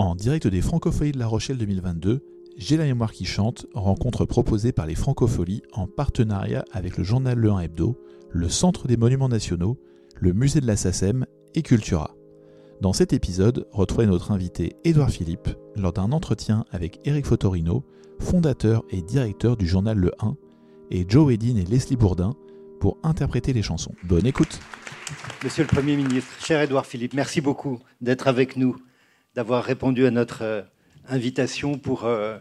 En direct des Francopholies de La Rochelle 2022, J'ai la mémoire qui chante, rencontre proposée par les Francopholies en partenariat avec le journal Le 1 Hebdo, le Centre des Monuments Nationaux, le Musée de la SACEM et Cultura. Dans cet épisode, retrouvez notre invité Édouard Philippe lors d'un entretien avec Éric Fotorino, fondateur et directeur du journal Le 1, et Joe Edin et Leslie Bourdin pour interpréter les chansons. Bonne écoute Monsieur le Premier ministre, cher Édouard Philippe, merci beaucoup d'être avec nous, d'avoir répondu à notre euh, invitation pour euh,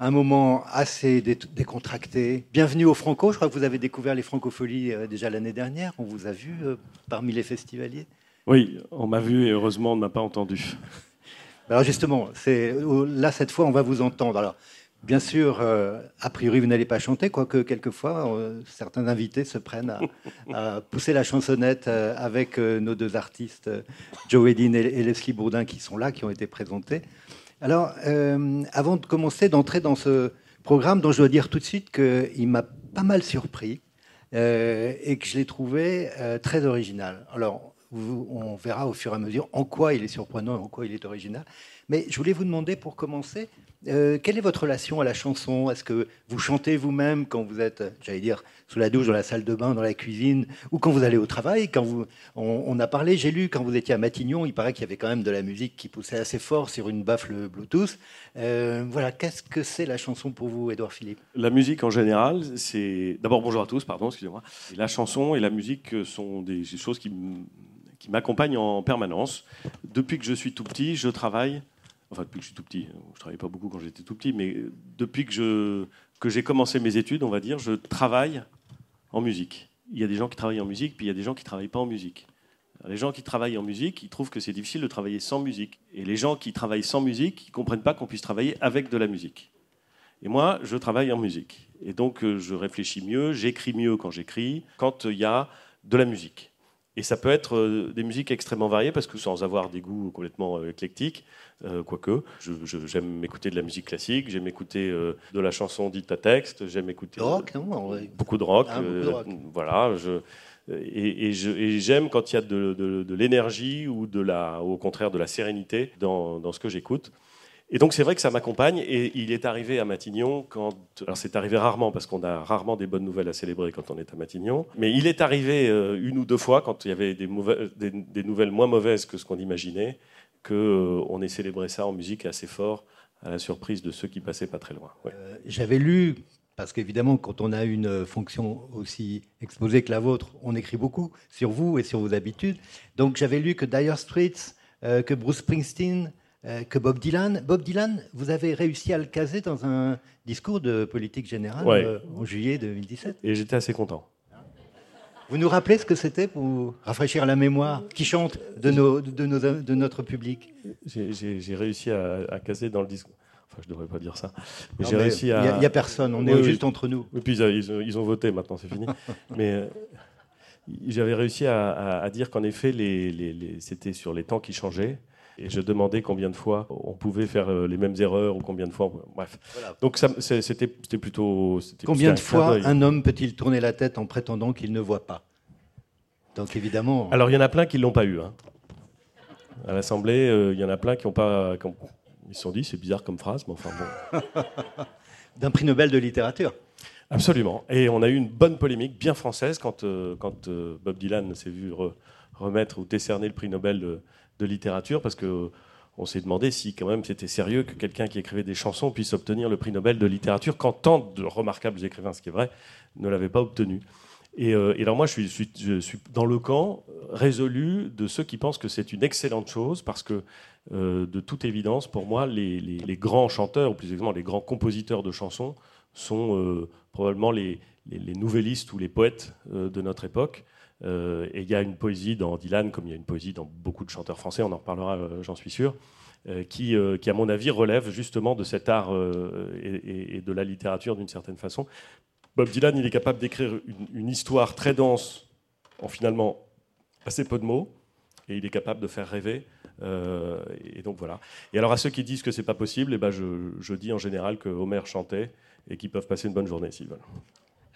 un moment assez dé- décontracté. Bienvenue au Franco, je crois que vous avez découvert les Francopholies euh, déjà l'année dernière, on vous a vu parmi les festivaliers. Oui, on m'a vu et heureusement on ne m'a pas entendu. Alors justement, c'est là cette fois on va vous entendre. Alors bien sûr, euh, a priori vous n'allez pas chanter, quoique quelquefois euh, certains invités se prennent à, pousser la chansonnette euh, avec nos deux artistes, Joe Edin et, Leslie Bourdin, qui sont là, qui ont été présentés. Alors avant de commencer, d'entrer dans ce programme, dont je dois dire tout de suite qu'il m'a pas mal surpris et que je l'ai trouvé très original. Alors, on verra au fur et à mesure en quoi il est surprenant et en quoi il est original. Mais je voulais vous demander, pour commencer, euh, quelle est votre relation à la chanson? Est-ce que vous chantez vous-même quand vous êtes, j'allais dire, sous la douche, dans la salle de bain, dans la cuisine, ou quand vous allez au travail? Quand vous, on, a parlé, j'ai lu, quand vous étiez à Matignon, il paraît qu'il y avait quand même de la musique qui poussait assez fort sur une baffle Bluetooth. Euh, voilà, qu'est-ce que c'est la chanson pour vous, Édouard Philippe? La musique en général, c'est. D'abord, bonjour à tous, pardon, excusez-moi. La chanson et la musique sont des choses qui qui m'accompagnent en permanence. Depuis que je suis tout petit, je travaille. Enfin, depuis que je suis tout petit, je ne travaillais pas beaucoup quand j'étais tout petit, mais depuis que, je, que j'ai commencé mes études, on va dire, je travaille en musique. Il y a des gens qui travaillent en musique, puis il y a des gens qui travaillent pas en musique. Les gens qui travaillent en musique, ils trouvent que c'est difficile de travailler sans musique. Et les gens qui travaillent sans musique, ils ne comprennent pas qu'on puisse travailler avec de la musique. Et moi, je travaille en musique. Et donc, euh, je réfléchis mieux, j'écris mieux quand j'écris, quand euh, il y a de la musique. Et ça peut être euh, des musiques extrêmement variées, parce que sans avoir des goûts complètement euh, éclectiques, euh, quoique, j'aime écouter de la musique classique, j'aime écouter euh, de la chanson dite à texte, j'aime écouter Le rock, non beaucoup de rock. Ah, beaucoup de euh, rock. voilà, je, et, j'aime quand il y a de, de- de l'énergie ou de la, au contraire de la sérénité dans, dans ce que j'écoute. Et donc c'est vrai que ça m'accompagne. Et il est arrivé à Matignon quand, alors c'est arrivé rarement parce qu'on a rarement des bonnes nouvelles à célébrer quand on est à Matignon. Mais il est arrivé euh, une ou deux fois quand il y avait des, mauvais- des, nouvelles moins mauvaises que ce qu'on imaginait, que euh, ait célébré ça en musique assez fort à la surprise de ceux qui passaient pas très loin. Euh, J'avais lu, parce qu'évidemment, quand on a une fonction aussi exposée que la vôtre, on écrit beaucoup sur vous et sur vos habitudes. Donc j'avais lu que Dire Straits, que Bruce Springsteen, que Bob Dylan. Bob Dylan, vous avez réussi à le caser dans un discours de politique générale Ouais. euh, en juillet 2017. Et j'étais assez content. Vous nous rappelez ce que c'était pour rafraîchir la mémoire qui chante de, nos, de, nos- de notre public? J'ai- réussi à, à caser dans le discours. Enfin, je devrais pas dire ça. Mais Non, j'ai mais réussi Il n'y a, personne, on est Oui, oui. juste entre nous. Et puis ils, ils ont, ils ont voté, maintenant c'est fini. Mais euh, j'avais réussi à, à- à dire qu'en effet, les, les- les- c'était sur les temps qui changeaient. Et je demandais combien de fois on pouvait faire euh, les mêmes erreurs ou combien de fois. on- Bref. Voilà. Donc c'était plutôt. Combien de un fois un homme peut-il tourner la tête en prétendant qu'il ne voit pas? Donc évidemment, Alors il y en a plein qui l'ont pas eu. hein. À l'Assemblée, euh, il y en a plein qui ont pas. qui ont- ils se sont dit, c'est bizarre comme phrase, mais enfin bon. d'un prix Nobel de littérature. Absolument. Et on a eu une bonne polémique bien française quand, euh, quand euh, Bob Dylan s'est vu re- remettre ou décerner le prix Nobel de, de littérature parce que on s'est demandé si quand même c'était sérieux que quelqu'un qui écrivait des chansons puisse obtenir le prix Nobel de littérature quand tant de remarquables écrivains, ce qui est vrai, ne l'avaient pas obtenu. Et, euh, alors moi, je suis, dans le camp résolu de ceux qui pensent que c'est une excellente chose parce que, euh, de toute évidence, pour moi, les, grands chanteurs, ou plus exactement les grands compositeurs de chansons, sont euh, probablement les, les- les nouvellistes ou les poètes de notre époque. Euh, et il y a une poésie dans Dylan, comme il y a une poésie dans beaucoup de chanteurs français, on en reparlera, euh, j'en suis sûr, euh, qui, qui, à mon avis, relève justement de cet art et, de la littérature d'une certaine façon. Bob Dylan, il est capable d'écrire une, histoire très dense en finalement assez peu de mots, et il est capable de faire rêver. et donc voilà. Et alors à ceux qui disent que c'est pas possible, eh ben je, je dis en général que Homer chantait et qu'ils peuvent passer une bonne journée s'ils veulent.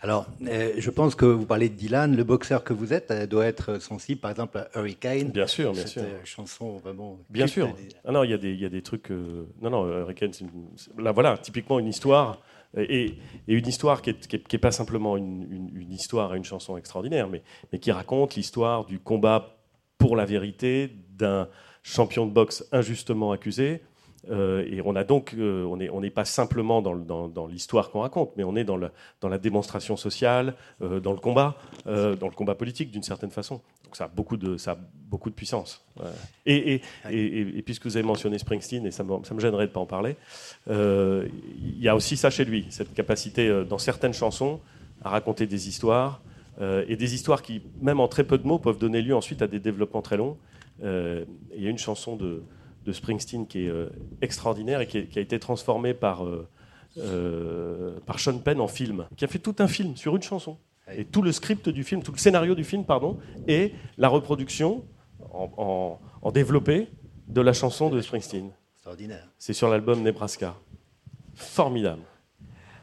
Alors, euh, je pense que vous parlez de Dylan, le boxeur que vous êtes euh, doit être sensible, par exemple, à Hurricane. Bien sûr, bien cette sûr. euh, chanson vraiment. Bien sûr. Ah non, il y a des, il y a des trucs. euh, Non, non, Hurricane, c'est une- là, voilà, typiquement une histoire. Et, et une histoire qui n'est pas simplement une, une- une histoire et une chanson extraordinaire, mais, mais qui raconte l'histoire du combat pour la vérité d'un champion de boxe injustement accusé. Euh, et on a donc, euh, on n'est on pas simplement dans, le- dans- dans l'histoire qu'on raconte, mais on est dans, le- dans la démonstration sociale, euh, dans le combat, dans le combat politique d'une certaine façon. Donc ça a beaucoup de, ça a beaucoup de puissance. Ouais. Et, et, et, et- et puisque vous avez mentionné Springsteen, et ça me, ça me gênerait de ne pas en parler, il y a aussi ça chez lui, cette capacité dans certaines chansons à raconter des histoires, et des histoires qui, même en très peu de mots, peuvent donner lieu ensuite à des développements très longs. Il y a une chanson de, de Springsteen qui est euh, extraordinaire et qui, est- qui a été transformée par, euh, euh, par Sean Penn en film, qui a fait tout un film sur une chanson. Et tout le script du film, tout le scénario du film, pardon, et la reproduction en, en, en développé de la chanson de Springsteen. Extraordinaire. C'est sur l'album Nebraska. Formidable.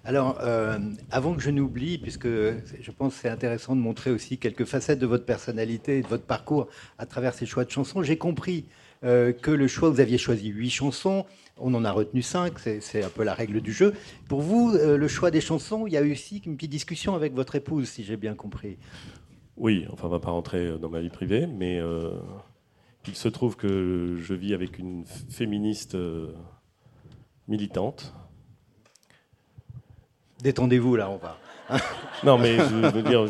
Alors, euh, avant que je n'oublie, puisque je pense que c'est intéressant de montrer aussi quelques facettes de votre personnalité et de votre parcours à travers ces choix de chansons, j'ai compris que le choix, vous aviez choisi huit chansons, on en a retenu cinq, c'est- un peu la règle du jeu. Pour vous, euh, le choix des chansons, il y a eu aussi une petite discussion avec votre épouse, si j'ai bien compris. Oui, enfin, on va pas rentrer dans ma vie privée, mais euh, il se trouve que je vis avec une féministe euh, militante. Détendez-vous là, on va. Non, mais je veux dire,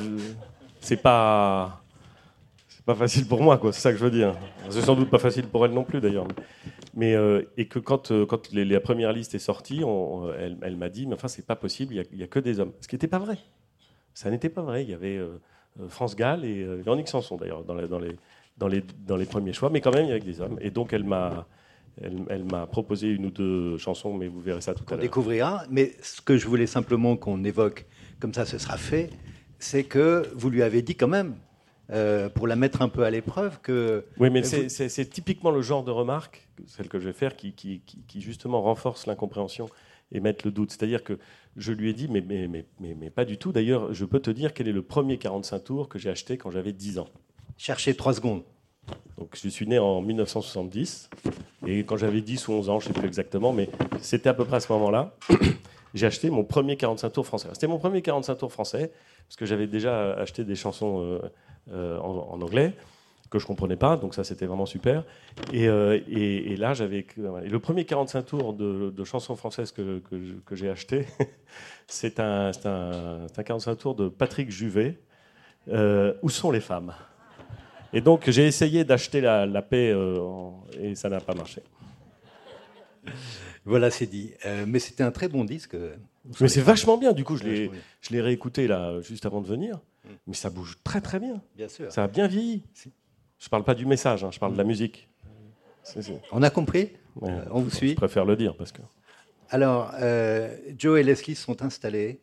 c'est pas, c'est pas facile pour moi, quoi. C'est ça que je veux dire. C'est sans doute pas facile pour elle non plus, d'ailleurs. Mais euh, et que quand euh, quand les- la première liste est sortie, on- elle, elle m'a dit, mais enfin, c'est pas possible. Il y a- il y, a que des hommes. Ce qui n'était pas vrai. Ça n'était pas vrai. Il y avait euh, France Gall et Véronique Sanson, d'ailleurs, dans, les dans les dans les premiers choix. Mais quand même, il y avait que des hommes. Et donc, elle m'a elle, elle m'a proposé une ou deux chansons, mais vous verrez ça tout à l'heure. découvrira. Mais ce que je voulais simplement qu'on évoque, comme ça ce sera fait, c'est que vous lui avez dit quand même, euh, pour la mettre un peu à l'épreuve, que Oui, mais Vous- c'est- typiquement le genre de remarque, celle que je vais faire, qui, qui- qui- qui justement renforce l'incompréhension et met le doute. C'est-à-dire que je lui ai dit, mais, mais, mais, mais, mais pas du tout. D'ailleurs, je peux te dire quel est le premier 45 tours que j'ai acheté quand j'avais 10 ans. cherchez trois secondes. Donc, je suis né en 1970, et quand j'avais 10 ou 11 ans, je ne sais plus exactement, mais c'était à peu près à ce moment-là, j'ai acheté mon premier 45 tours français. C'était mon premier 45 tours français, parce que j'avais déjà acheté des chansons euh, euh, en, anglais, que je comprenais pas, donc ça c'était vraiment super. Et, euh, là, j'avais. le premier 45 tours de, chansons françaises que, j'ai acheté, c'est un, c'est un, c'est un 45 tours de Patrick Juvet, Où sont les femmes? Et donc j'ai essayé d'acheter la, paix et ça n'a pas marché. Voilà, c'est dit. Euh, mais c'était un très bon disque. Mais c'est vachement bien, du coup je l'ai, je l'ai réécouté là juste avant de venir, mais ça bouge très très bien, Bien sûr. ça a bien vieilli. Je parle pas du message, hein, je parle de la musique. C'est- c'est- On a compris ouais. Euh, On vous Je suit préfère le dire parce que. Alors, euh, Joe et Leslie sont installés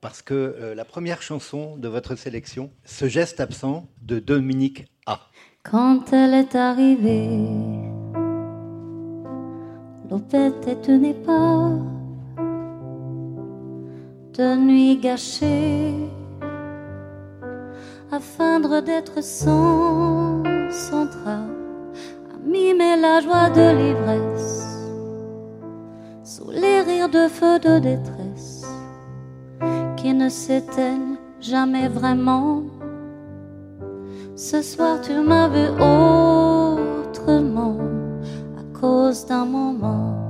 parce que euh, la première chanson de votre sélection, Ce geste absent de Dominique A. Quand elle est arrivée, l'opette est une épave de nuit gâchée, à feindre d'être sans centrale, à mimer la joie de l'ivresse, sous les rires de feu de détresse qui ne s'éteignent jamais vraiment. Ce soir tu m'as vu autrement cause d'un moment,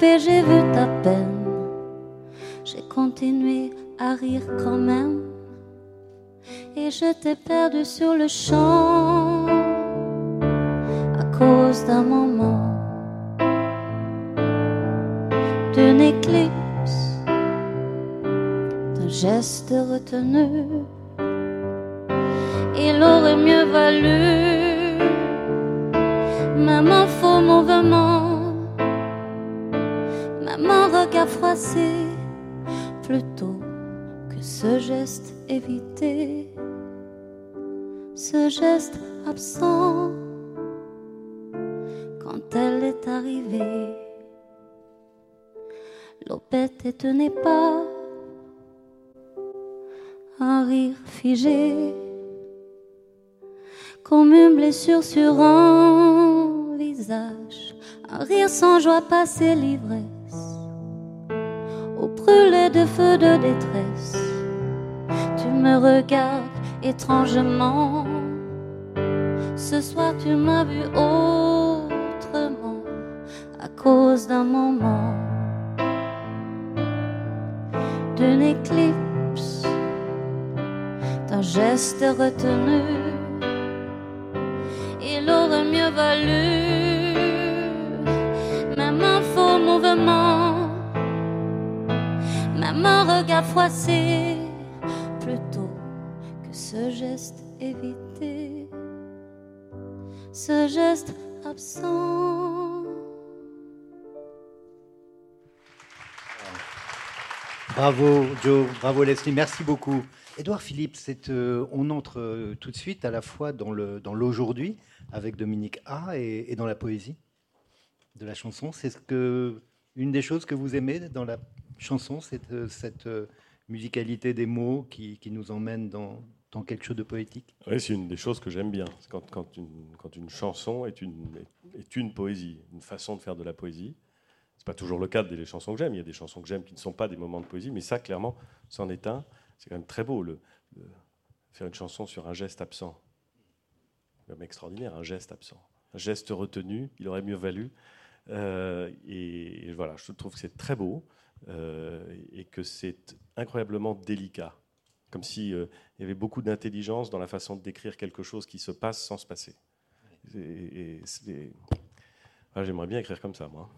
j'ai vu ta peine. J'ai continué à rire quand même. Et je t'ai perdu sur le champ à cause d'un moment, d'une éclipse, d'un geste retenu. Il aurait mieux valu, même un faux mouvement, regard froissé, plutôt que ce geste évité, ce geste absent quand elle est arrivée. L'opette et tenait pas un rire figé comme une blessure sur un visage, un rire sans joie au brûlé feu de détresse. Tu me regardes étrangement, ce soir tu m'as vu autrement à cause d'un moment, d'une éclipse, d'un geste retenu. Il aurait mieux valu même un faux mouvement, même regard froissé, plutôt que ce geste évité, ce geste absent. Bravo Joe, bravo Leslie, merci beaucoup. Édouard Philippe, euh, on entre euh, tout de suite à la fois dans l'aujourd'hui avec Dominique A et, dans la poésie de la chanson. C'est une des choses que vous aimez dans la chanson, c'est euh, cette musicalité des mots qui, nous emmène dans, quelque chose de poétique? Oui, c'est une des choses que j'aime bien. Quand, une, chanson est une, poésie, une façon de faire de la poésie. C'est pas toujours le cas des chansons que j'aime. Il y a des chansons que j'aime qui ne sont pas des moments de poésie, mais ça, clairement, c'en est un. C'est quand même très beau, le, faire une chanson sur un geste absent. Même extraordinaire, un geste absent. Un geste retenu, il aurait mieux valu. Euh, et, voilà, je trouve que c'est très beau euh, et que c'est incroyablement délicat. Comme s'il euh, y avait beaucoup d'intelligence dans la façon de décrire quelque chose qui se passe sans se passer. Et, J'aimerais bien écrire comme ça, moi.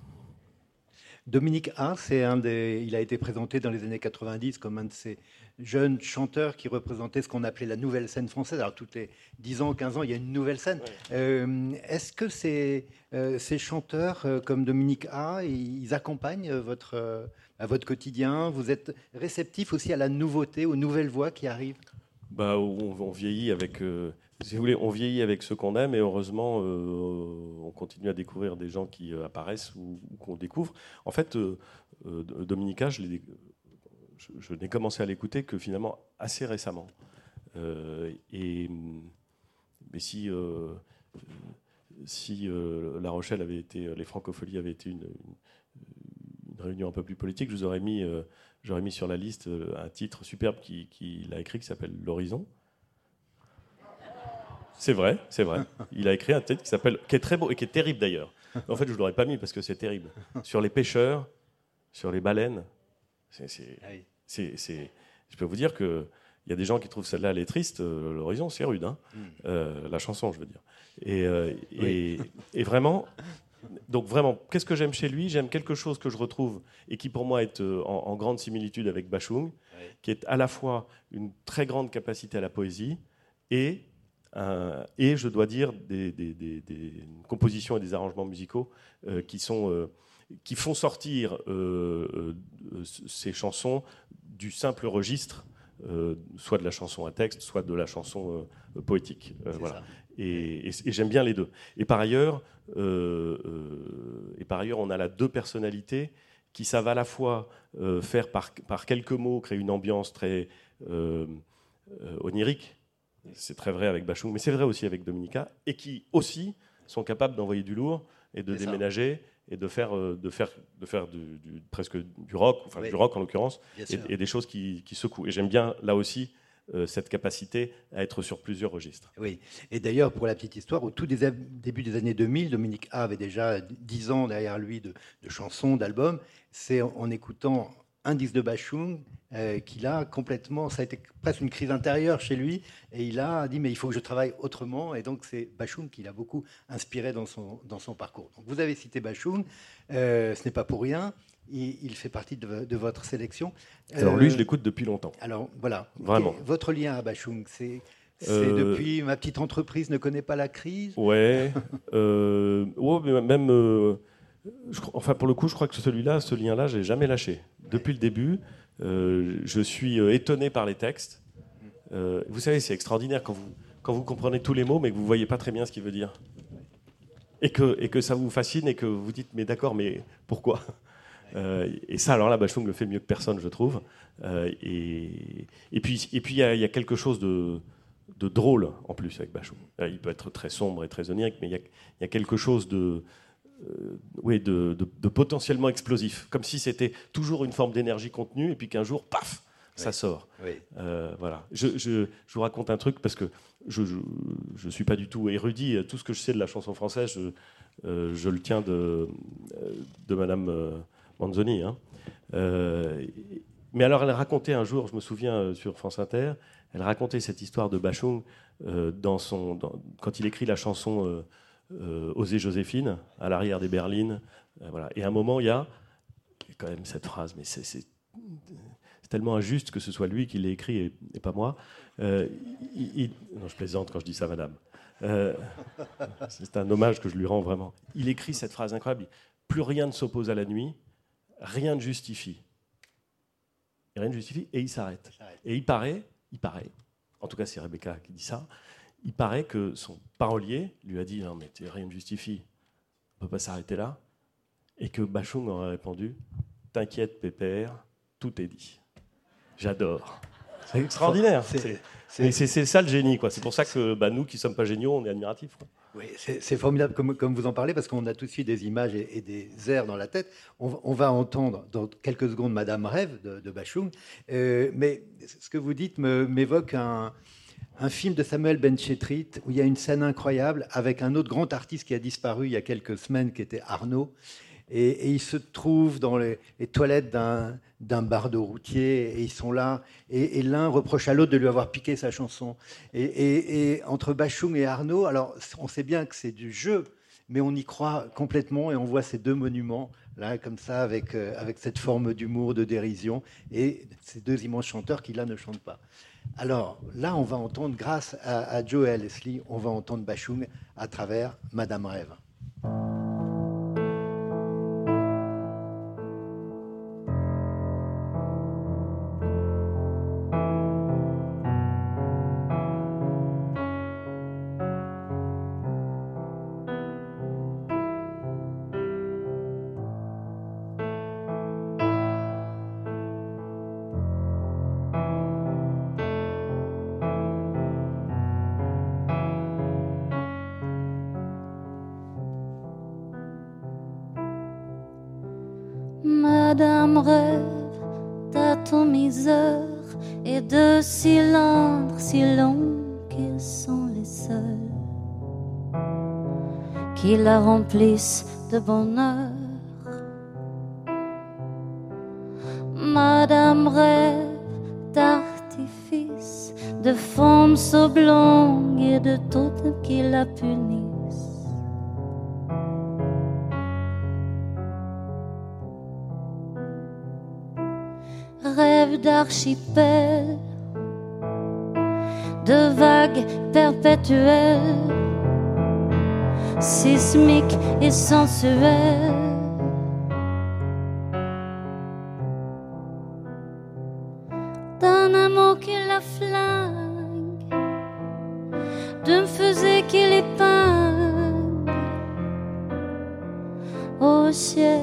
Dominique A, c'est un des, il a été présenté dans les années 90 comme un de ces jeunes chanteurs qui représentaient ce qu'on appelait la nouvelle scène française. Alors, toutes les 10 ans, 15 ans, il y a une nouvelle scène. Euh, est-ce que ces, euh, ces chanteurs euh, comme Dominique A, ils accompagnent votre, à votre quotidien? Vous êtes réceptif aussi à la nouveauté, aux nouvelles voix qui arrivent? Bah, on, vieillit avec on vieillit avec ce qu'on aime et heureusement, euh, on continue à découvrir des gens qui euh, apparaissent ou, qu'on découvre. En fait, euh, Dominica, je, n'ai commencé à l'écouter que finalement assez récemment. et mais si, La Rochelle avait été, les francopholies avaient été une, réunion un peu plus politique, vous aurais mis, j'aurais mis sur la liste un titre superbe qu'il qui a écrit qui s'appelle L'Horizon. C'est vrai, c'est vrai. Il a écrit un texte qui s'appelle, qui est très beau et qui est terrible d'ailleurs. En fait, je ne l'aurais pas mis parce que c'est terrible. Sur les pêcheurs, sur les baleines. C'est, je peux vous dire que il y a des gens qui trouvent celle-là elle est triste. Euh, l'horizon, c'est rude, hein. Hmm. Euh, la chanson, je veux dire. Et, euh, et, vraiment, donc vraiment, qu'est-ce que j'aime chez lui? J'aime quelque chose que je retrouve et qui pour moi est en, en grande similitude avec Bachung, qui est à la fois une très grande capacité à la poésie et euh, et je dois dire des, compositions et des arrangements musicaux euh, qui, sont, euh, qui font sortir ces chansons du simple registre, soit de la chanson à texte, soit de la chanson poétique. voilà. Et, j'aime bien les deux. Et par ailleurs, et par ailleurs, on a là deux personnalités qui savent à la fois faire par, par, quelques mots créer une ambiance très onirique c'est très vrai avec Bachung, mais c'est vrai aussi avec Dominica, et qui aussi sont capables d'envoyer du lourd et de déménager et de faire, euh, de faire, de faire du, presque du rock, enfin du rock en l'occurrence, et, des choses qui, secouent. Et j'aime bien là aussi euh, cette capacité à être sur plusieurs registres. Oui, et d'ailleurs, pour la petite histoire, au tout début des années 2000, Dominique A avait déjà 10 ans derrière lui de, chansons, d'albums. C'est en, écoutant un disque de Bachung euh, qu'il a complètement, ça a été presque une crise intérieure chez lui, et il a dit mais il faut que je travaille autrement, et donc c'est Bachung qui l'a beaucoup inspiré dans son, dans son parcours. Donc vous avez cité Bachung, euh, ce n'est pas pour rien, il, fait partie de, votre sélection. Alors lui, je euh, l'écoute depuis longtemps. Alors voilà. Vraiment. votre lien à Bachung, c'est euh, depuis ma petite entreprise ne connaît pas la crise? Ouais. euh, même. enfin, pour le coup, je crois que celui-là, ce lien-là, j'ai jamais lâché. Depuis le début, je suis étonné par les textes. vous savez, c'est extraordinaire quand vous, quand vous comprenez tous les mots, mais que vous voyez pas très bien ce qu'il veut dire. Et que, et que ça vous fascine et que vous dites, mais d'accord, mais pourquoi? Euh, et ça, alors là, Bachung le fait mieux que personne, je trouve. Euh, et, et, puis, et puis, il y, a quelque chose de, de, drôle en plus avec Bachung. Euh, il peut être très sombre et très onirique, mais il y a, quelque chose de, oui, de, de, potentiellement explosif, comme si c'était toujours une forme d'énergie contenue, et puis qu'un jour, paf, ça sort. voilà. Je, je, je, vous raconte un truc parce que je ne suis pas du tout érudit. Tout ce que je sais de la chanson française, je, je le tiens de, de Madame Manzoni. Hein. Euh, mais alors, elle racontait un jour, je me souviens euh, sur France Inter, elle racontait cette histoire de Bachung euh, dans son, quand il écrit la chanson Oser Joséphine, à l'arrière des berlines. voilà. Et à un moment, il y a quand même cette phrase, mais c'est tellement injuste que ce soit lui qui l'ait écrit et, pas moi. non, je plaisante quand je dis ça, madame. c'est un hommage que je lui rends vraiment. Il écrit cette phrase incroyable. Plus rien ne s'oppose à la nuit, rien ne justifie. rien ne justifie et il s'arrête. Et il paraît, il paraît, en tout cas c'est Rebecca qui dit ça, il paraît que son parolier lui a dit non mais rien ne justifie, on ne peut pas s'arrêter là, et que Bachung aurait répondu t'inquiète pépère, tout est dit. J'adore. C'est extraordinaire. C'est ça le génie, quoi. C'est pour ça que bah, nous qui sommes pas géniaux, on est admiratifs. Oui, c'est formidable comme, comme, vous en parlez parce qu'on a tout de suite des images et, des airs dans la tête. On, va entendre dans quelques secondes Madame Rêve de, Bachung, euh, mais ce que vous dites m'évoque un, un, film de Samuel Benchetrit où il y a une scène incroyable avec un autre grand artiste qui a disparu il y a quelques semaines qui était Arnaud et, ils se trouvent dans les, toilettes d'un bardeau routier, et ils sont là, et, l'un reproche à l'autre de lui avoir piqué sa chanson. Et, entre Bachung et Arnaud, alors on sait bien que c'est du jeu, mais on y croit complètement, et on voit ces deux monuments, là, comme ça, avec, euh, avec cette forme d'humour, de dérision, et ces deux immenses chanteurs qui, là, ne chantent pas. Alors là, on va entendre, grâce à, à Joe et Leslie, on va entendre Bachung à travers Madame Rêve. La remplissent de bonheur. Madame rêve d'artifices, de formes oblongues et de totems qui la punissent. d'archipel, de vagues perpétuelles, sismique et sensuel. D'un amour qui la flingue, d'un faisait qui l'épingle au ciel.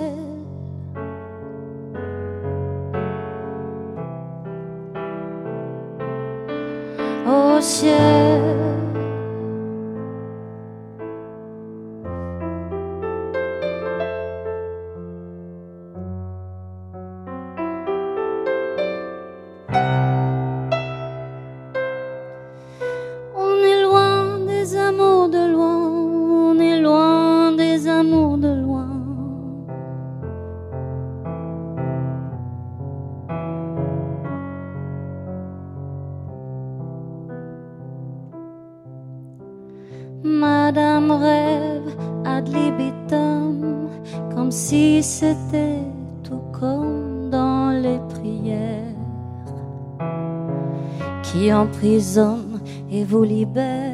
Au ciel. Qui emprisonnent et vous libèrent.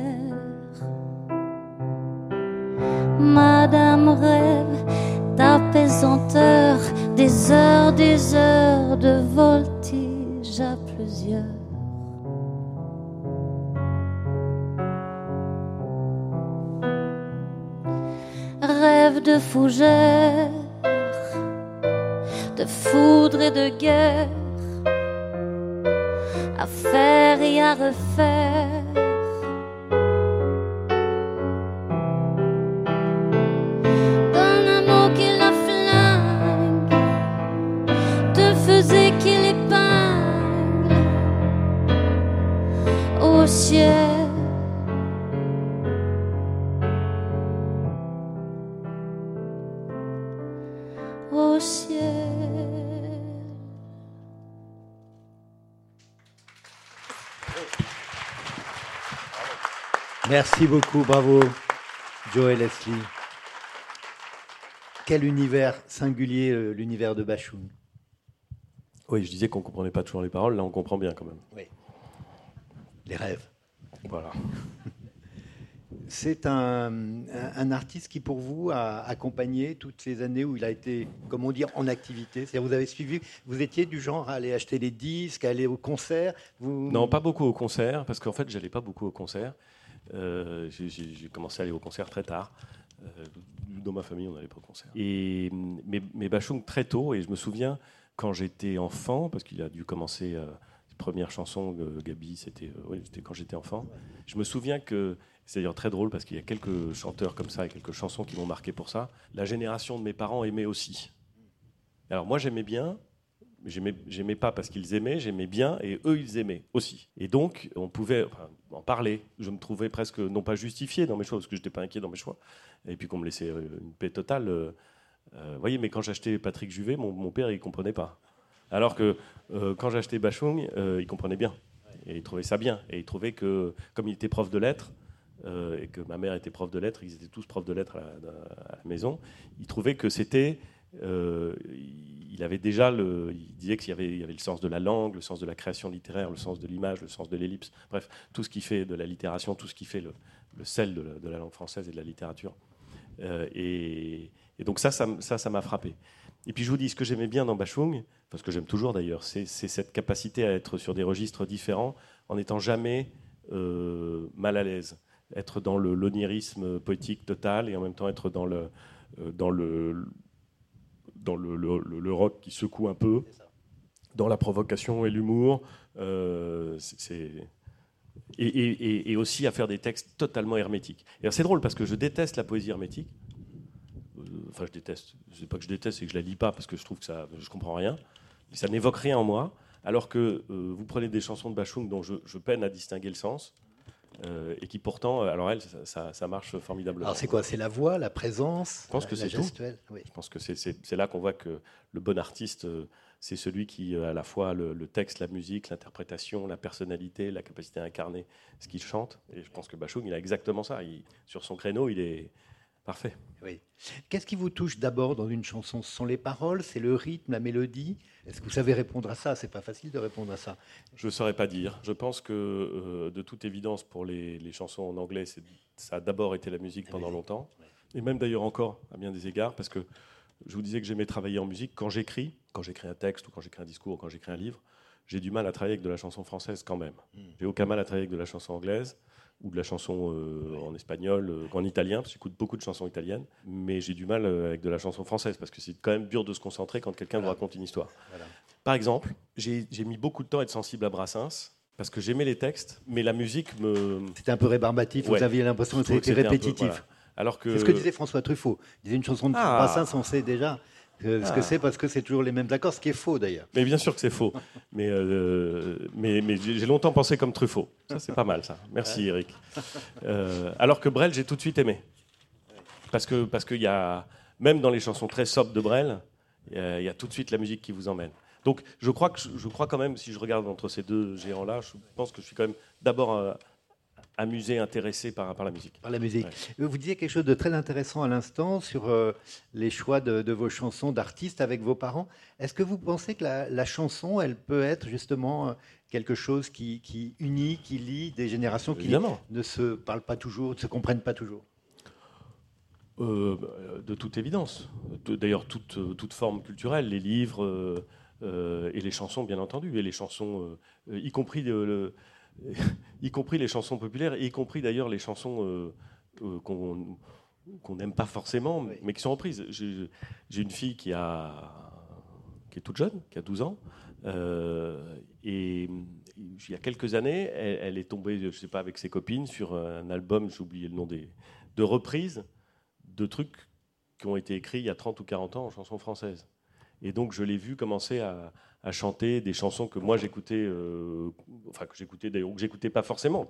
Ciel. Merci beaucoup, bravo, Joe et Leslie. Quel univers singulier, euh, l'univers de Bachoun. Oui, je disais qu'on comprenait pas toujours les paroles, là on comprend bien quand même. Les rêves. Voilà. C'est un, artiste qui, pour vous, a accompagné toutes ces années où il a été, comment dire, en activité? C'est-à-dire, vous avez suivi, vous étiez du genre à aller acheter les disques, à aller au concert. Non, pas beaucoup au concert, parce qu'en fait, j'allais pas beaucoup au concert. Euh, j'ai- commencé à aller au concert très tard. Euh, dans ma famille, on n'allait pas au concert. Mais, Bachung très tôt, et je me souviens quand j'étais enfant, parce qu'il a dû commencer euh, les premières chansons, euh, Gabi, c'était quand j'étais enfant. Je me souviens que, c'est d'ailleurs très drôle, parce qu'il y a quelques chanteurs comme ça et quelques chansons qui m'ont marqué pour ça. La génération de mes parents aimait aussi. Alors moi, j'aimais bien, mais j'aimais, pas parce qu'ils aimaient, j'aimais bien et eux ils aimaient aussi. Et donc on pouvait en parler. Je me trouvais presque non pas justifié dans mes choix parce que j'étais pas inquiet dans mes choix. Et puis qu'on me laissait euh, une paix totale. euh, euh, vous voyez, mais quand j'achetais Patrick Juvet, mon, père il comprenait pas. Alors que quand j'achetais Bachung, il comprenait bien et il trouvait ça bien et il trouvait que comme il était prof de lettres. Euh, et que ma mère était prof de lettres, ils étaient tous profs de lettres à la, maison. Il trouvait que c'était euh, il avait déjà il disait qu'il y avait, le sens de la langue, le sens de la création littéraire, le sens de l'image, le sens de l'ellipse, bref, tout ce qui fait de la littération, tout ce qui fait le, sel de la, langue française et de la littérature. Euh, et, donc ça, ça, m'a frappé. Et puis je vous dis, ce que j'aimais bien dans Bachung, parce que j'aime toujours d'ailleurs, c'est cette capacité à être sur des registres différents en n'étant jamais mal à l'aise, être dans le l'onirisme poétique total et en même temps être dans le, euh, dans le, dans le, le- le- le rock qui secoue un peu, dans la provocation et l'humour. euh, c'est- c'est- et, et- et- et aussi à faire des textes totalement hermétiques. Et alors, c'est drôle parce que je déteste la poésie hermétique. Euh, Enfin, je déteste. Sais pas que je déteste, c'est que je la lis pas parce que je trouve que ça, je comprends rien. Ça n'évoque rien en moi. Alors que euh, vous prenez des chansons de Bachung dont je, je peine à distinguer le sens. Euh, et qui pourtant, euh, alors elle, ça, ça- ça marche formidablement. Alors, c'est quoi? C'est la voix, la présence Je pense que c'est tout. Oui. Je pense que c'est- là qu'on voit que le bon artiste, euh, c'est celui qui a à la fois le, le texte, la musique, l'interprétation, la personnalité, la capacité à incarner ce qu'il chante. Et je pense que Bachung, il a exactement ça. Il- sur son créneau, il est parfait. Oui. Qu'est-ce qui vous touche d'abord dans une chanson? Ce sont les paroles, c'est le rythme, la mélodie? Est-ce que vous savez répondre à ça? C'est pas facile de répondre à ça. Je ne saurais pas dire. Je pense que, euh, de toute évidence, pour les, les chansons en anglais, ça a d'abord été la musique La pendant musique, longtemps. Et même d'ailleurs encore, à bien des égards, parce que je vous disais que j'aimais travailler en musique. Quand j'écris, quand j'écris un texte, ou quand j'écris un discours, ou quand j'écris un livre, j'ai du mal à travailler avec de la chanson française quand même. Mm. J'ai aucun mal à travailler avec de la chanson anglaise ou de la chanson euh, en espagnol, euh, en italien, parce que j'écoute beaucoup de chansons italiennes, mais j'ai du mal euh, avec de la chanson française, parce que c'est quand même dur de se concentrer quand quelqu'un vous raconte une histoire. Voilà. Par exemple, j'ai mis beaucoup de temps à être sensible à Brassens, parce que j'aimais les textes, mais la musique me... C'était un peu rébarbatif, Ouais. vous aviez l'impression que c'était peu- répétitif. voilà. Alors que... C'est ce que disait François Truffaut. Il disait une chanson de Ah. Brassens, on sait déjà ce Ah. que c'est parce que c'est toujours les mêmes accords, ce qui est faux d'ailleurs. Mais bien sûr que c'est faux. Mais, euh, mais, mais j'ai j'ai longtemps pensé comme Truffaut. Ça, c'est pas mal, ça. Merci, Eric. Euh, alors que Brel, j'ai tout de suite aimé. Parce que parce qu'il y a, même dans les chansons très sobres de Brel, il y, a, il y a tout de suite la musique qui vous emmène. Donc, je crois, que je, crois quand même, si je regarde entre ces deux géants-là, je pense que je suis quand même d'abord amusé, intéressé par, par la musique. Par la musique. Vous disiez quelque chose de très intéressant à l'instant sur euh, les choix de, vos chansons d'artistes avec vos parents. Est-ce que vous pensez que la, chanson, elle peut être justement euh, quelque chose qui, unit, qui lie des générations qui ne se parlent pas toujours, ne se comprennent pas toujours? Euh, de toute évidence. D'ailleurs, toute, toute, forme culturelle, les livres et les chansons, bien entendu, et les chansons, y compris le, y compris les chansons populaires, y compris d'ailleurs les chansons euh, euh, qu'on n'aime pas forcément, mais qui sont reprises. J'ai une fille qui, a, qui est toute jeune, qui a 12 ans, euh, et il y a quelques années, elle, est tombée, je sais pas, avec ses copines sur un album, j'ai oublié le nom des, de reprises de trucs qui ont été écrits il y a 30 ou 40 ans en chansons françaises. Et donc je l'ai vu commencer à, à chanter des chansons que moi j'écoutais, euh, enfin que j'écoutais d'ailleurs, ou que j'écoutais pas forcément,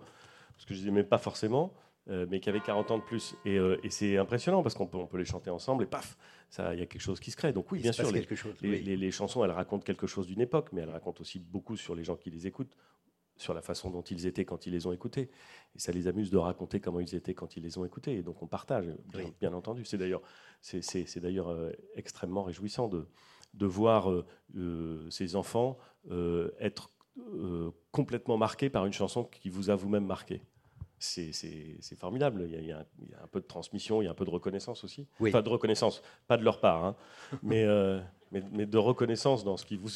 parce que je les aimais pas forcément, euh, mais qui avaient 40 ans de plus. Et, euh, et c'est impressionnant parce qu'on peut, on peut les chanter ensemble et paf, il y a quelque chose qui se crée. Donc oui, bien sûr, les, les, les, chansons, elles racontent quelque chose d'une époque, mais elles racontent aussi beaucoup sur les gens qui les écoutent, sur la façon dont ils étaient quand ils les ont écoutés. Et ça les amuse de raconter comment ils étaient quand ils les ont écoutés. Et donc on partage, bien, entendu. C'est d'ailleurs, c'est, d'ailleurs extrêmement réjouissant de, de voir euh, euh, ces enfants euh, être complètement marqués par une chanson qui vous a vous-même marqué. C'est formidable. Il y, a, un, peu de transmission, il y a un peu de reconnaissance aussi. Pas de reconnaissance, pas de leur part, hein. mais, mais, de reconnaissance dans ce qui vous,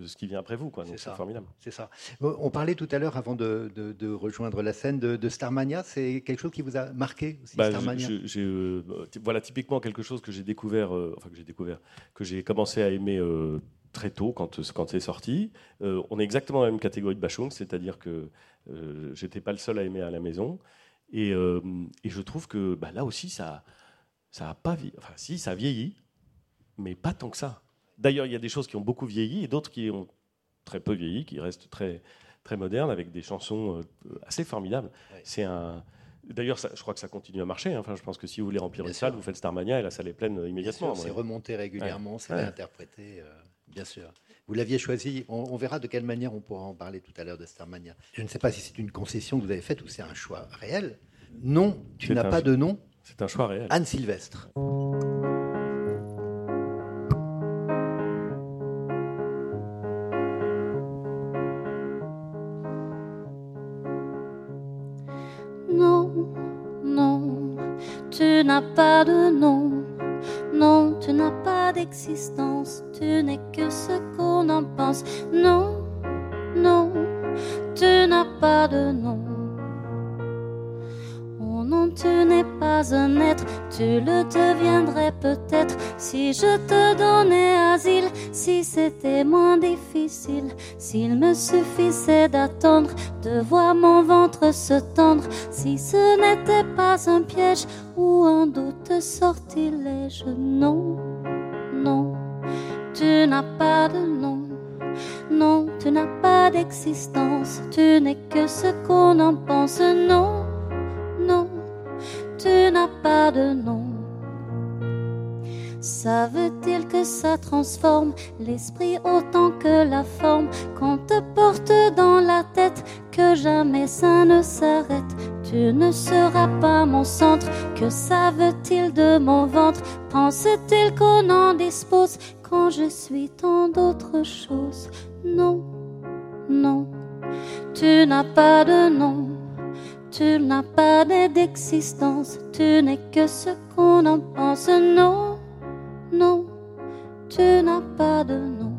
de ce qui vient après vous. C'est formidable. C'est ça. On parlait tout à l'heure, avant de, rejoindre la scène, de, Starmania. C'est quelque chose qui vous a marqué aussi, bah, Starmania euh, Voilà, typiquement quelque chose que j'ai découvert, euh, enfin que j'ai découvert, que j'ai commencé à aimer euh, très tôt quand, quand c'est sorti. on est exactement dans la même catégorie de Bachung, c'est-à-dire que j'étais pas le seul à aimer à la maison. Et, je trouve que bah, là aussi, ça, ça a pas, enfin si, ça vieillit, mais pas tant que ça. D'ailleurs, il y a des choses qui ont beaucoup vieilli et d'autres qui ont très peu vieilli, qui restent très, très modernes, avec des chansons euh, assez formidables. C'est un. D'ailleurs, je crois que ça continue à marcher. Hein. Enfin, je pense que si vous voulez remplir une salle, vous faites Starmania et la salle est pleine immédiatement. C'est remonté régulièrement, c'est réinterprété, euh, bien sûr. Vous l'aviez choisi. On, verra de quelle manière on pourra en parler tout à l'heure de Starmania. Je ne sais pas si c'est une concession que vous avez faite ou c'est un choix réel. Non, tu n'as pas de nom. C'est un choix réel. Anne Sylvestre. Pas de nom, non, tu n'as pas d'existence, tu n'es que ce qu'on en pense, non, tu n'es pas un être, tu le deviendrais peut-être si je te donnais asile, si c'était moins difficile, s'il me suffisait d'attendre, de voir mon ventre se tendre, si ce n'était pas un piège ou un doute sortilège. Non, non, tu n'as pas de nom. Non, tu n'as pas d'existence. Tu n'es que ce qu'on en pense. Non, pas de nom. Savent-ils que ça transforme l'esprit autant que la forme? Qu'on te porte dans la tête, que jamais ça ne s'arrête Tu ne seras pas mon centre, que savent-ils de mon ventre? Pensent-ils qu'on en dispose quand je suis tant d'autres choses? Non, non, tu n'as pas de nom. Tu n'as pas d'existence, tu n'es que ce qu'on en pense, non non, tu n'as pas de nom.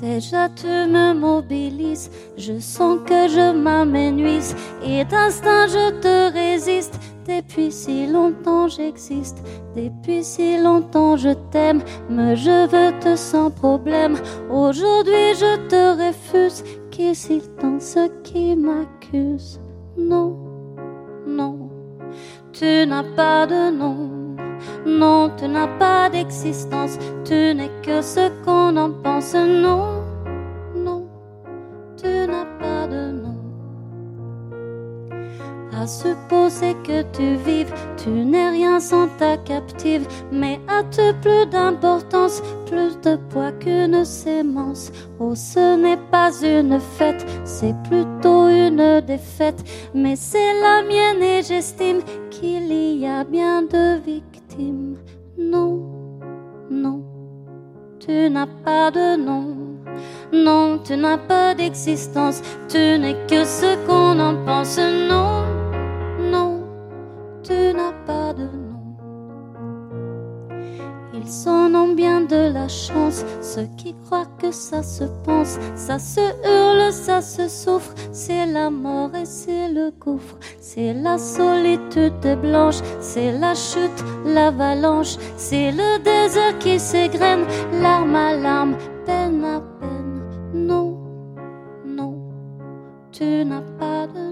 Déjà tu me mobilises, je sens que je m'amenuise. Et d'instinct je te résiste. Depuis si longtemps j'existe, depuis si longtemps je t'aime, mais je veux te sans problème. Aujourd'hui je te refuse, qu'est-il dans ce qui Non, non, tu n'as pas de nom. Non, tu n'as pas d'existence, tu n'es que ce qu'on en pense. Non, non, tu n'as pas À supposer que tu vives, tu n'es rien sans ta captive, mais as-tu plus d'importance, plus de poids qu'une sémence Oh, ce n'est pas une fête, c'est plutôt une défaite, mais c'est la mienne et j'estime qu'il y a bien de victimes. Non, non, tu n'as pas de nom. Non, tu n'as pas d'existence, tu n'es que ce qu'on en pense. Non, non, tu n'as pas de nom. Ils s'en ont bien de la chance, ceux qui croient que ça se pense, ça se hurle, ça se souffre, c'est la mort et c'est le gouffre, c'est la solitude blanche, c'est la chute, l'avalanche, c'est le désert qui s'égrène, larme à larme, peine à peine. Non, non, tu n'as pas de nom.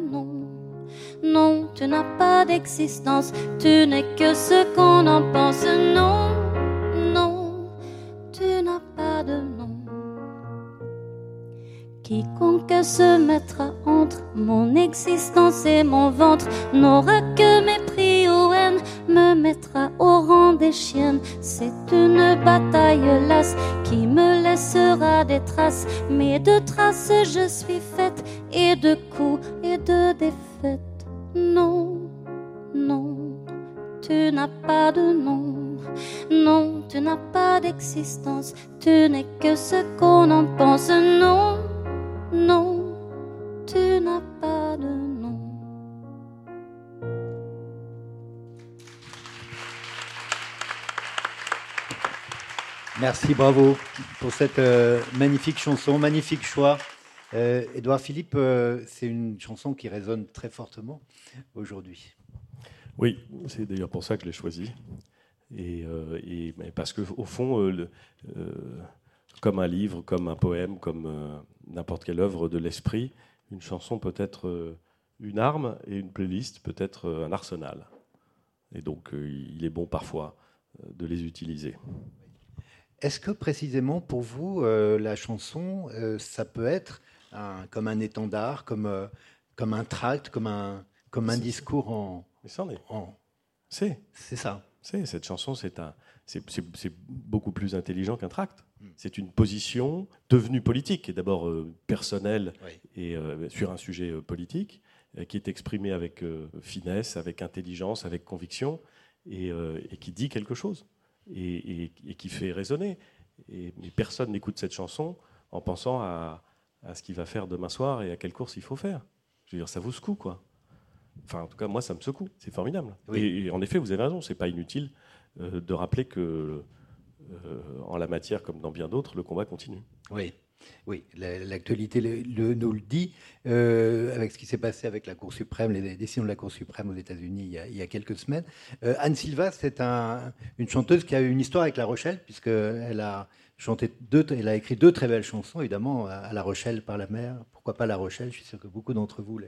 Non, tu n'as pas d'existence, tu n'es que ce qu'on en pense. Non, non, tu n'as pas de nom. Quiconque se mettra entre mon existence et mon ventre n'aura que mépris ou haine, me mettra au rang des chiennes. C'est une bataille lasse qui me laissera des traces, mais de traces je suis faite, et de coups et de défaites. Non, non, tu n'as pas de nom. Non, tu n'as pas d'existence, tu n'es que ce qu'on en pense. Non, non, tu n'as pas de nom. Merci, bravo pour cette euh, magnifique chanson, magnifique choix. Euh, Édouard Philippe, euh, c'est une chanson qui résonne très fortement aujourd'hui. Oui, c'est d'ailleurs pour ça que je l'ai choisi. Et, euh, et- parce que au fond, euh, le- comme un livre, comme un poème, comme n'importe quelle œuvre de l'esprit, une chanson peut être une arme et une playlist peut être un arsenal. Et donc, il est bon parfois de les utiliser. Est-ce que précisément pour vous, euh, la chanson, euh, ça peut être un- comme un étendard, comme, euh, comme un tract, comme un, comme un discours en... Mais c'en est. en- C'est. C'est ça. C'est, cette chanson, c'est, un, beaucoup plus intelligent qu'un tract. Mm. C'est une position devenue politique, et d'abord euh, personnelle Oui. et euh, sur un sujet euh, politique, qui est exprimée avec finesse, avec intelligence, avec conviction, et, et qui dit quelque chose, et, et- et qui fait résonner. Et, mais personne n'écoute cette chanson en pensant à, à ce qu'il va faire demain soir et à quelle course il faut faire. Je veux dire, ça vous secoue, quoi. Enfin, en tout cas, moi, ça me secoue. C'est formidable. Oui. Et, et en effet, vous avez raison. C'est pas inutile euh, de rappeler que, euh, en la matière comme dans bien d'autres, le combat continue. Oui, oui, la- l'actualité le- le- nous le dit, euh, avec ce qui s'est passé avec la Cour suprême, les décisions de la Cour suprême aux États-Unis il, y a- il y a quelques semaines. Euh, Anne Silva, c'est un- une chanteuse qui a eu une histoire avec La Rochelle, puisqu'elle a elle a écrit deux très belles chansons, évidemment, à, La Rochelle par la mer. Pourquoi pas La Rochelle? Je suis sûr que beaucoup d'entre vous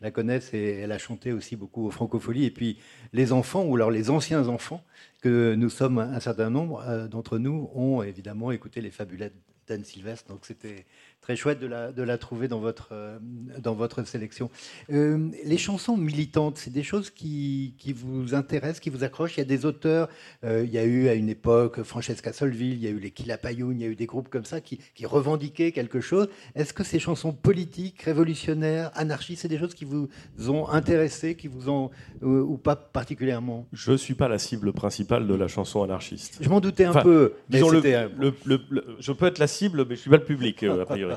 la connaissent et elle a chanté aussi beaucoup aux Francopholies. Et puis les enfants, ou alors les anciens enfants, que nous sommes un certain nombre euh, d'entre nous, ont évidemment écouté les fabulettes d'Anne Sylvestre. Donc c'était très chouette de la, de la trouver dans votre, euh, dans votre sélection. Euh, les chansons militantes, c'est des choses qui, qui vous intéressent, qui vous accrochent. Il y a des auteurs, euh, il y a eu à une époque Francesca Solville, il y a eu les Kilapayoun, il y a eu des groupes comme ça qui, qui revendiquaient quelque chose. Est-ce que ces chansons politiques, révolutionnaires, anarchistes, c'est des choses qui vous ont intéressé, qui vous ont, ou, pas particulièrement? Je ne suis pas la cible principale de la chanson anarchiste. Je m'en doutais un Enfin, peu, mais le, le- le- je peux être la cible, mais je ne suis pas le public, a priori.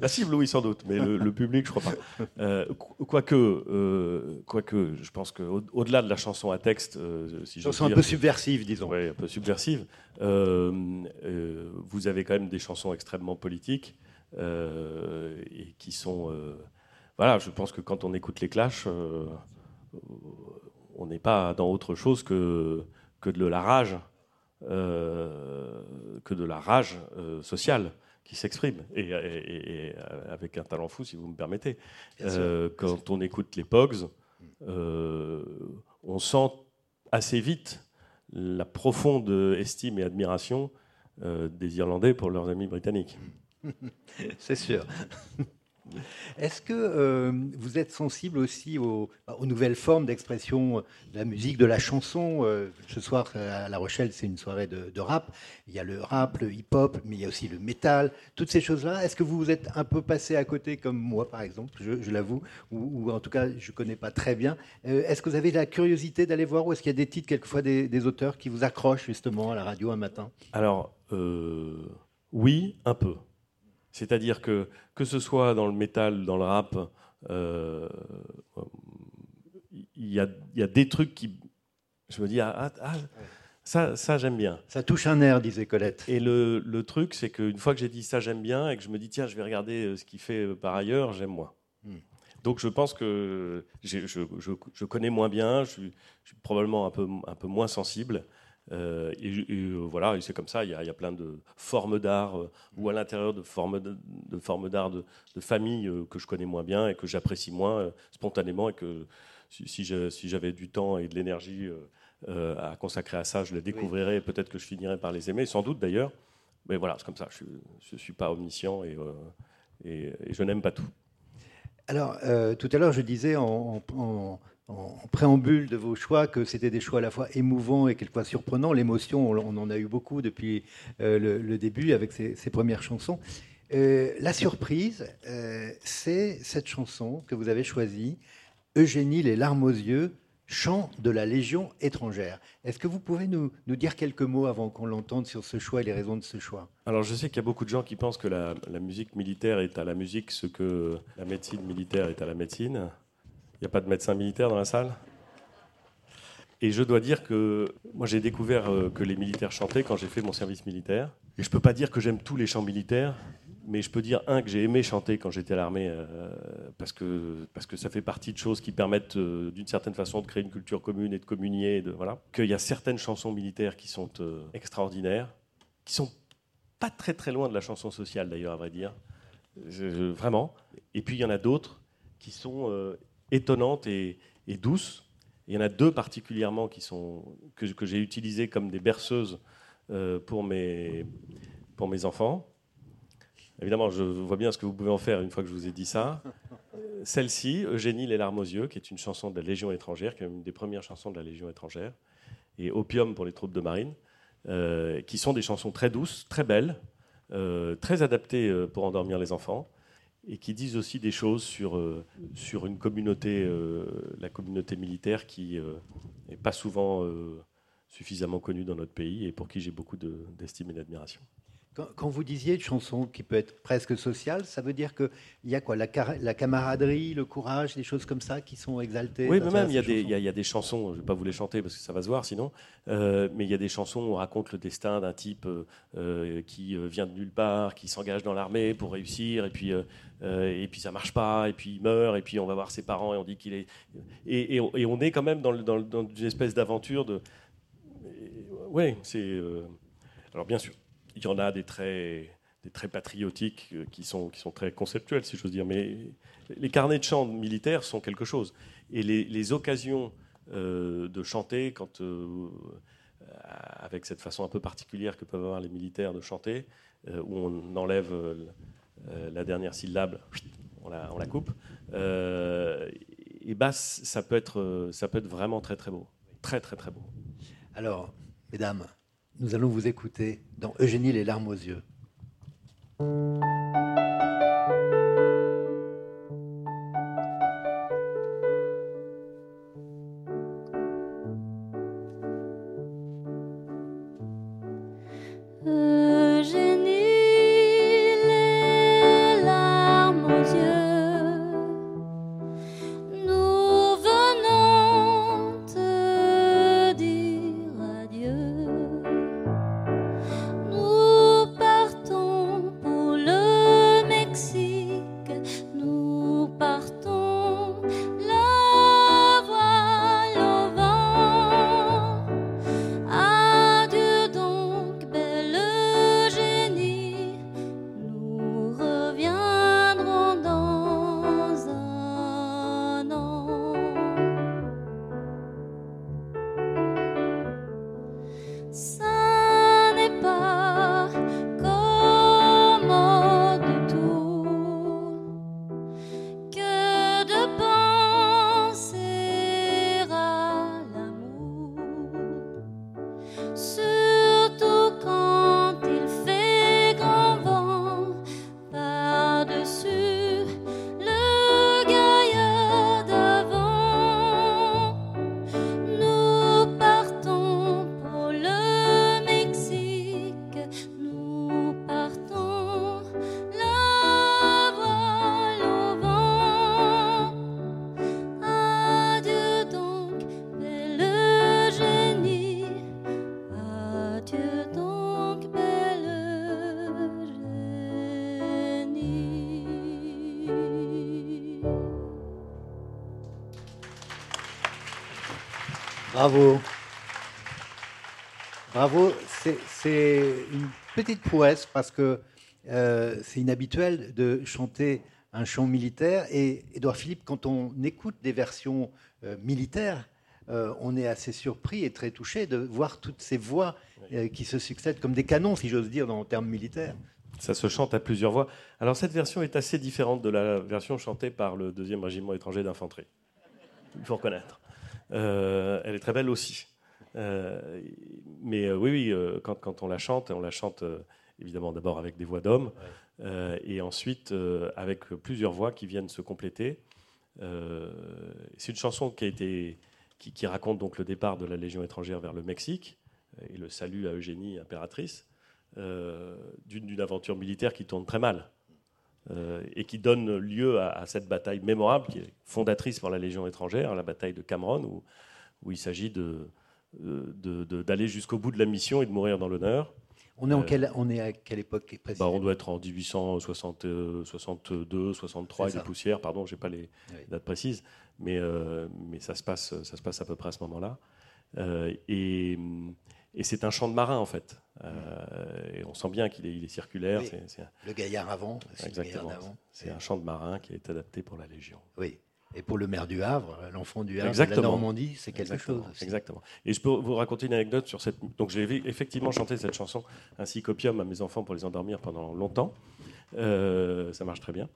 La cible, oui, sans doute, mais le, le public, je crois pas. Euh, qu- quoique, euh, quoique, je pense qu'au-delà de la chanson à texte, euh, si chanson un peu subversive, disons. ouais, un peu subversive, euh, vous avez quand même des chansons extrêmement politiques et qui sont. voilà, je pense que quand on écoute les Clash, on n'est pas dans autre chose que, que de la rage, que de la rage sociale qui s'exprime et, et- et- et avec un talent fou, si vous me permettez. Euh, quand on écoute les Pogs, euh, on sent assez vite la profonde estime et admiration euh, des Irlandais pour leurs amis britanniques. C'est sûr. Est-ce que euh, vous êtes sensible aussi aux, bah, nouvelles formes d'expression de la musique, de la chanson euh, Ce soir, à La Rochelle, c'est une soirée de, rap. Il y a le rap, le hip-hop, mais il y a aussi le métal, toutes ces choses-là. Est-ce que vous êtes un peu passé à côté, comme moi, par exemple, je, l'avoue, ou, en tout cas, je ne connais pas très bien. Euh, est-ce que vous avez la curiosité d'aller voir, ou est-ce qu'il y a des titres, quelquefois, des, des, auteurs qui vous accrochent justement à la radio un matin? Alors, oui, un peu. C'est-à-dire que, que ce soit dans le métal, dans le rap, euh, il y, a, y, a, des trucs qui. Je me dis, ah, ah, ah ça, ça j'aime bien. Ça touche un air, disait Colette. Et le, le truc, c'est qu'une fois que j'ai dit ça, j'aime bien, et que je me dis, tiens, je vais regarder euh, ce qu'il fait euh, par ailleurs, j'aime moins. Hmm. Donc je pense que je, je, je, connais moins bien, je suis, je suis, probablement un peu, un peu moins sensible. Euh, et, et, euh, voilà, et c'est comme ça, il y, a, y, a, plein de formes d'art, euh, ou à l'intérieur de formes d'art de, formes de, de, famille que je connais moins bien et que j'apprécie moins spontanément, et que si, si j'avais du temps et de l'énergie à consacrer à ça, je les découvrirais, oui. peut-être que je finirais par les aimer, sans doute d'ailleurs. Mais voilà, c'est comme ça, je ne suis pas omniscient et, et, et je n'aime pas tout. Alors, tout à l'heure, je disais en préambule de vos choix que c'était des choix à la fois émouvants et quelquefois surprenants. L'émotion, on en a eu beaucoup depuis euh, le, début avec ces, premières chansons. Euh, la surprise, euh, c'est cette chanson que vous avez choisie, Eugénie les larmes aux yeux, chant de la Légion étrangère. Est-ce que vous pouvez nous, dire quelques mots avant qu'on l'entende sur ce choix et les raisons de ce choix? Alors je sais qu'il y a beaucoup de gens qui pensent que la musique militaire est à la musique ce que la médecine militaire est à la médecine. Il n'y a pas de médecin militaire dans la salle? Et je dois dire que moi j'ai découvert euh, que les militaires chantaient quand j'ai fait mon service militaire. Et je peux pas dire que j'aime tous les chants militaires, mais je peux dire, un, que j'ai aimé chanter quand j'étais à l'armée, euh, parce, que, parce que ça fait partie de choses qui permettent euh, d'une certaine façon de créer une culture commune et de communier. Voilà. Qu'il y a certaines chansons militaires qui sont extraordinaires, qui sont pas très très loin de la chanson sociale d'ailleurs, à vrai dire. Vraiment. Et puis il y en a d'autres qui sont euh, étonnantes et, et, douces. Il y en a deux particulièrement qui sont, que, j'ai utilisées comme des berceuses euh, pour, mes, pour mes enfants. Évidemment, je vois bien ce que vous pouvez en faire une fois que je vous ai dit ça. Celle-ci, Eugénie les larmes aux yeux, qui est une chanson de la Légion étrangère, qui est une des premières chansons de la Légion étrangère, et Opium pour les troupes de marine, euh, qui sont des chansons très douces, très belles, euh, très adaptées euh, pour endormir les enfants, et qui disent aussi des choses sur, euh, sur une communauté, euh, la communauté militaire qui n'est pas souvent suffisamment connue dans notre pays et pour qui j'ai beaucoup d'estime et d'admiration. Quand vous disiez une chanson qui peut être presque sociale, ça veut dire qu'il y a quoi la, la, camaraderie, le courage, des choses comme ça qui sont exaltées Oui, mais même, il y, a des, il, y a, il y, a des chansons, je ne vais pas vous les chanter parce que ça va se voir sinon, euh, mais il y a des chansons où on raconte le destin d'un type euh, qui vient de nulle part, qui s'engage dans l'armée pour réussir, et puis, euh, et puis ça ne marche pas, et puis il meurt, et puis on va voir ses parents et on dit qu'il est. Et, et, et, on est quand même dans, le, dans, dans une espèce d'aventure de. Oui, c'est. Alors bien sûr il y en a des traits, des patriotiques euh, qui sont, très conceptuels, si j'ose dire. Mais les carnets de chant militaires sont quelque chose. Et les, occasions euh, de chanter, euh, avec cette façon un peu particulière que peuvent avoir les militaires de chanter, où on enlève la dernière syllabe, on la, coupe, et bah, ça, peut être, ça peut être vraiment très très beau. Très très très beau. Alors, mesdames, nous allons vous écouter dans Eugénie les larmes aux yeux. Bravo. Bravo. C'est une petite prouesse parce que euh, c'est inhabituel de chanter un chant militaire. Et Édouard Philippe, quand on écoute des versions euh, militaires, euh, on est assez surpris et très touché de voir toutes ces voix qui se succèdent comme des canons, si j'ose dire, dans le terme militaire. Ça se chante à plusieurs voix. Alors cette version est assez différente de la version chantée par le deuxième régiment étranger d'infanterie. Il faut reconnaître. Elle est très belle aussi. mais oui, oui, quand, quand, on la chante, on la chante évidemment d'abord avec des voix d'hommes, euh, et ensuite euh, avec plusieurs voix qui viennent se compléter. Euh, c'est une chanson qui, a été, qui, raconte donc le départ de la Légion étrangère vers le Mexique et le salut à Eugénie, impératrice, d'une aventure militaire qui tourne très mal. Et qui donne lieu à, cette bataille mémorable qui est fondatrice pour la Légion étrangère, la bataille de Cameron, où, où il s'agit d'aller de, de, jusqu'au bout de la mission et de mourir dans l'honneur. On est, en euh, on est à quelle époque bah, On doit être en 1862, 63 et des poussières, pardon, je n'ai pas les dates précises, mais, euh, mais ça, se passe, ça se passe à peu près à ce moment-là. Euh, et, et c'est un champ de marin, en fait. et on sent bien qu'il est, il est circulaire. le gaillard avant. Exactement. C'est un champ de marin qui est adapté pour la Légion. Oui. Et pour le maire du Havre, l'enfant du Havre, de la Normandie, c'est quelque chose. Exactement. Et je peux vous raconter une anecdote sur cette. Donc j'ai effectivement chanté cette chanson ainsi qu'Opium à mes enfants pour les endormir pendant longtemps. Euh, ça marche très bien.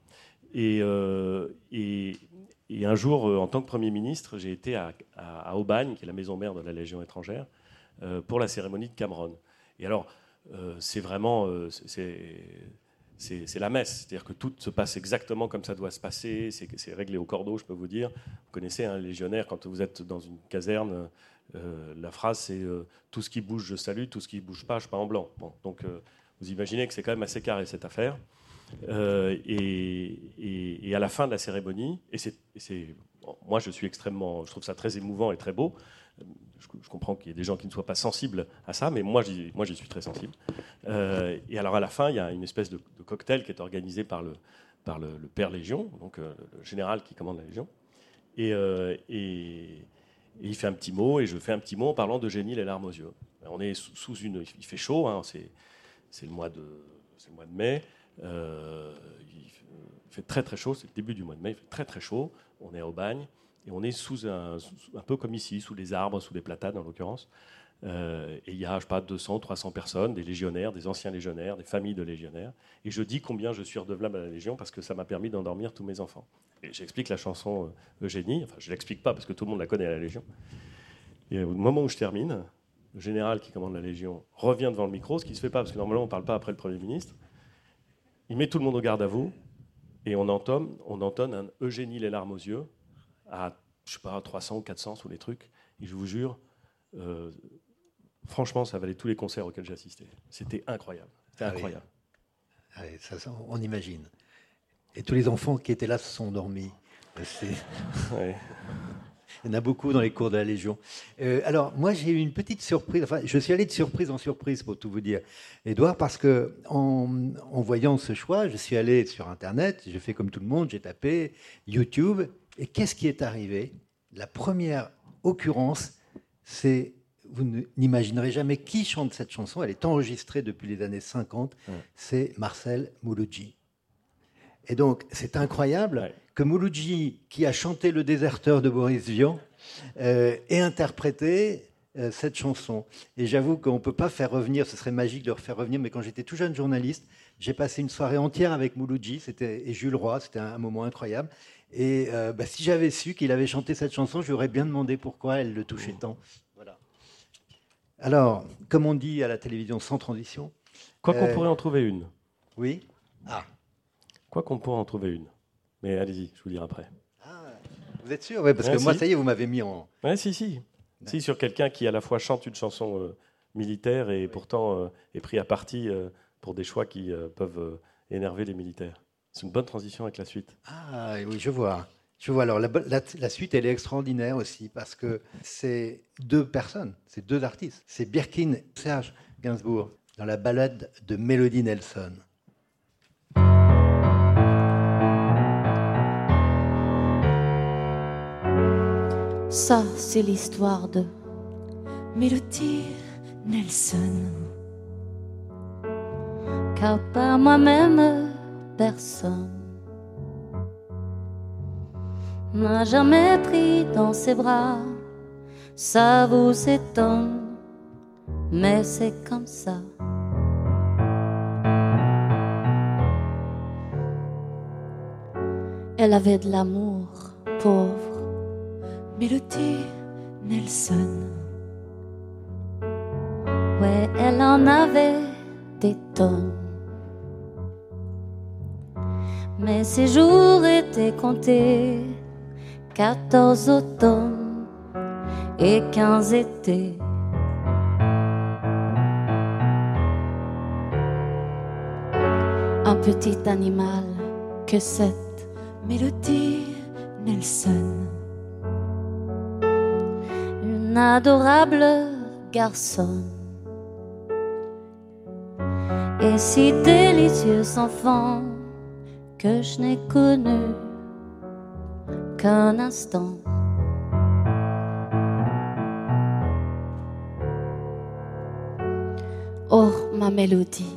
Et, euh, et, un jour, euh, en tant que Premier ministre, j'ai été à, à, Aubagne, qui est la maison mère de la Légion étrangère, pour la cérémonie de Cameron. Et alors, c'est vraiment. c'est c'est la messe. C'est-à-dire que tout se passe exactement comme ça doit se passer. C'est réglé au cordeau, je peux vous dire. Vous connaissez un légionnaire, quand vous êtes dans une caserne, euh, la phrase c'est euh, Tout ce qui bouge, je salue, tout ce qui ne bouge pas, je pas en blanc. donc euh, vous imaginez que c'est quand même assez carré cette affaire. Et, à la fin de la cérémonie, et c'est moi je suis extrêmement, je trouve ça très émouvant et très beau, je, comprends qu'il y ait des gens qui ne soient pas sensibles à ça, mais moi, moi, j'y suis très sensible. Euh, et alors, à la fin, il y a une espèce de, cocktail qui est organisé par le, par le, Père Légion, donc euh, le général qui commande la Légion. Euh, et, il fait un petit mot, et je fais un petit mot en parlant de Génie les larmes aux yeux. On est sous, une. Il fait chaud, hein, c'est, le mois de, c'est le mois de mai. il fait très très chaud, c'est le début du mois de mai, il fait très très chaud. On est au bagne. Et on est sous un, peu comme ici, sous les arbres, sous des platanes en l'occurrence. Euh, et il y a, je sais pas, 200, 300 personnes, des légionnaires, des anciens légionnaires, des familles de légionnaires. Et je dis combien je suis redevable à la Légion parce que ça m'a permis d'endormir tous mes enfants. Et j'explique la chanson euh, Eugénie, enfin je ne l'explique pas parce que tout le monde la connaît à la Légion. Et au moment où je termine, le général qui commande la Légion revient devant le micro, ce qui ne se fait pas parce que normalement on ne parle pas après le Premier ministre. Il met tout le monde au garde à vous et on entonne, on entonne un Eugénie les larmes aux yeux à, je sais pas, 300 ou 400 sous les trucs. Et je vous jure, euh, franchement, ça valait tous les concerts auxquels j'ai assisté. C'était incroyable. C'était ah incroyable. Ah ça, on imagine. Et tous les enfants qui étaient là se sont endormis. Il y en a beaucoup dans les cours de la Légion. Euh, alors, moi, j'ai eu une petite surprise. Enfin, je suis allé de surprise en surprise, pour tout vous dire, Edouard, parce que en, en voyant ce choix, je suis allé sur Internet, j'ai fait comme tout le monde, j'ai tapé YouTube, et qu'est-ce qui est arrivé? La première occurrence, c'est, vous n'imaginerez jamais qui chante cette chanson, elle est enregistrée depuis les années 50, c'est Marcel Mouloudji. Et donc, c'est incroyable que Mouloudji, qui a chanté Le déserteur de Boris Vian, euh, ait interprété euh, cette chanson. Et j'avoue qu'on ne peut pas faire revenir, ce serait magique de le refaire revenir, mais quand j'étais tout jeune journaliste, j'ai passé une soirée entière avec Mouloudji et Jules Roy, c'était un, moment incroyable. Et euh, bah, si j'avais su qu'il avait chanté cette chanson, j'aurais bien demandé pourquoi elle le touchait tant. Voilà. Alors, comme on dit à la télévision, sans transition. Quoi qu'on euh, pourrait en trouver une. Oui. Ah. Quoi qu'on pourrait en trouver une. Mais allez-y, je vous dirai après. Ah, vous êtes sûr? Oui, parce que moi, ça y est, vous m'avez mis en. Oui, si, si. Si, sur quelqu'un qui à la fois chante une chanson euh, militaire et pourtant est pris à partie pour des choix qui peuvent énerver les militaires. C'est une bonne transition avec la suite. Ah oui, je vois. Je vois. Alors la, suite, elle est extraordinaire aussi parce que c'est deux personnes, c'est deux artistes. C'est Birkin Serge Gainsbourg dans la balade de Melody Nelson. Ça, c'est l'histoire de Mélodie Nelson. Car par moi-même, personne n'a jamais pris dans ses bras. Ça vous étonne, mais c'est comme ça. Elle avait de l'amour, pauvre Mélodie Nelson. Ouais, elle en avait des tonnes. Mais ses jours étaient comptés, quatorze automnes et quinze étés. Un petit animal que cette mélodie Nelson. Une adorable garçon et si délicieux enfant que je n'ai connu qu'un instant. Oh, ma mélodie,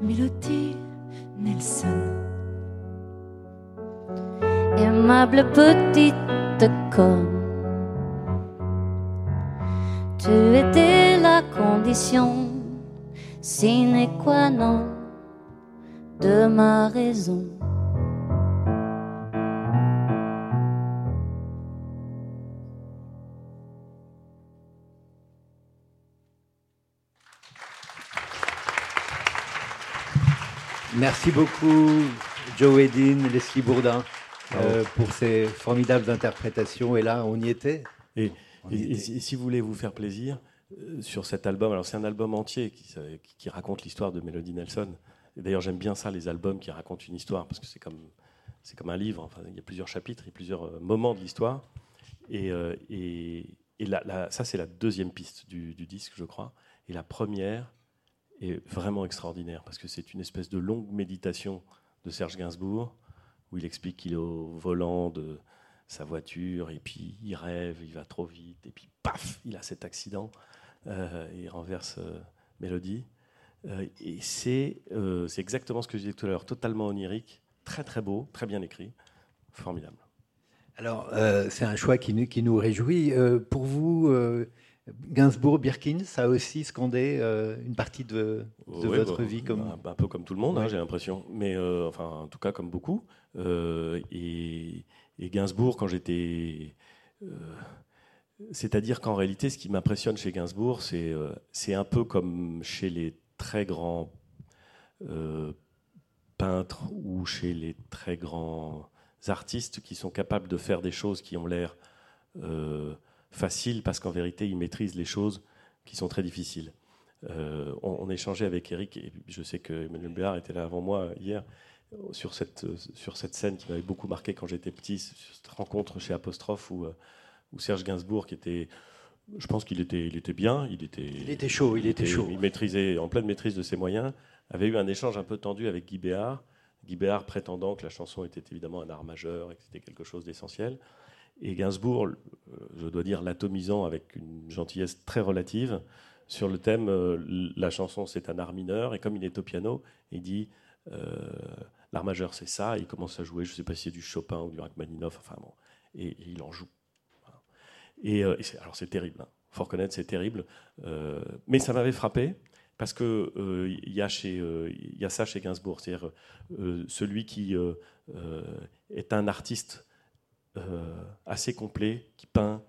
mélodie Nelson, aimable petite conne, tu étais la condition sine qua non de ma raison. Merci beaucoup, Joe Edin, Leslie Bourdin, euh, pour ces formidables interprétations. Et là, on y était. Et, si vous voulez vous faire plaisir, euh, sur cet album. Alors c'est un album entier qui, raconte l'histoire de Melody Nelson. D'ailleurs j'aime bien ça, les albums qui racontent une histoire, parce que c'est comme, c'est comme un livre. Enfin, il y a plusieurs chapitres, et plusieurs euh, moments de l'histoire. Et, euh, et, ça c'est la deuxième piste du, disque, je crois. Et la première est vraiment extraordinaire, parce que c'est une espèce de longue méditation de Serge Gainsbourg, où il explique qu'il est au volant de sa voiture, et puis il rêve, il va trop vite, et puis paf, il a cet accident. Euh, il renverse Mélodie. Euh, et c'est exactement ce que je disais tout à l'heure, totalement onirique, très très beau, très bien écrit, formidable. Alors, c'est un choix qui nous, qui nous réjouit. pour vous, Gainsbourg, Birkin, ça a aussi scandé une partie de, votre bah, vie comme... Un, peu comme tout le monde, hein, j'ai l'impression. Mais enfin, en tout cas, comme beaucoup. Et, et, Gainsbourg, quand j'étais c'est-à-dire qu'en réalité, ce qui m'impressionne chez Gainsbourg, c'est euh, un peu comme chez les très grands euh, peintres ou chez les très grands artistes qui sont capables de faire des choses qui ont l'air euh, faciles parce qu'en vérité, ils maîtrisent les choses qui sont très difficiles. on, échangeait avec Eric, et je sais que Emmanuel Béard était là avant moi hier, sur cette, sur cette scène qui m'avait beaucoup marqué quand j'étais petit, cette rencontre chez Apostrophe où ou Serge Gainsbourg, qui était, je pense qu'il était, il était bien, il était, il était chaud, il, était, chaud. Il maîtrisait, en pleine maîtrise de ses moyens, avait eu un échange un peu tendu avec Guy Béard. Guy Béard prétendant que la chanson était évidemment un art majeur et que c'était quelque chose d'essentiel. Et Gainsbourg, euh, je dois dire, l'atomisant avec une gentillesse très relative sur le thème euh, la chanson c'est un art mineur et comme il est au piano, il dit euh, l'art majeur c'est ça, et il commence à jouer, je ne sais pas si c'est du Chopin ou du Rachmaninoff, enfin bon, et il en joue et, euh, alors c'est terrible, il hein. faut reconnaître, c'est terrible. Euh, mais ça m'avait frappé parce que euh, il y, y, a ça chez Gainsbourg, c'est-à-dire celui qui est un artiste assez complet, qui peint,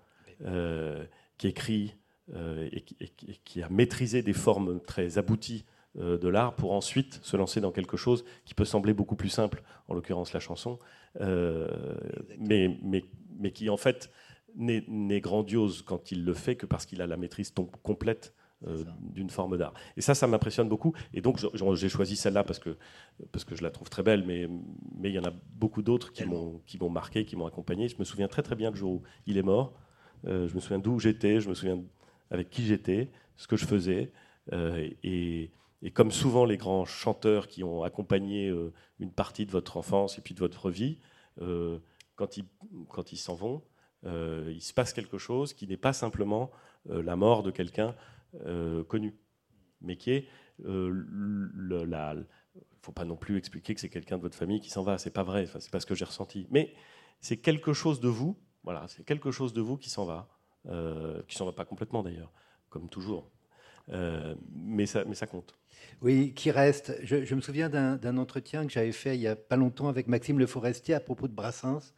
qui écrit et qui, et, qui, a maîtrisé des formes très abouties de l'art pour ensuite se lancer dans quelque chose qui peut sembler beaucoup plus simple, en l'occurrence la chanson, mais, mais, mais qui en fait n'est grandiose quand il le fait que parce qu'il a la maîtrise complète euh, d'une forme d'art. Et ça, ça m'impressionne beaucoup. Et donc, j'ai choisi celle-là parce que, parce que je la trouve très belle, mais, mais il y en a beaucoup d'autres qui m'ont marqué, qui m'ont accompagné. Je me souviens très très bien du jour où il est mort. Euh, je me souviens d'où j'étais, je me souviens avec qui j'étais, ce que je faisais. Euh, et, et, comme souvent les grands chanteurs qui ont accompagné une partie de votre enfance et puis de votre vie, quand ils quand ils s'en vont, il se passe quelque chose qui n'est pas simplement la mort de quelqu'un connu, mais qui est le, la, faut pas non plus expliquer que c'est quelqu'un de votre famille qui s'en va. C'est pas vrai. Enfin, c'est pas ce que j'ai ressenti. Mais c'est quelque chose de vous. Voilà, c'est quelque chose de vous qui s'en va, euh, qui s'en va pas complètement d'ailleurs, comme toujours. Euh, mais, ça, mais ça compte. Oui, qui reste. Je, me souviens d'un entretien que j'avais fait il y a pas longtemps avec Maxime Le Forestier à propos de Brassens.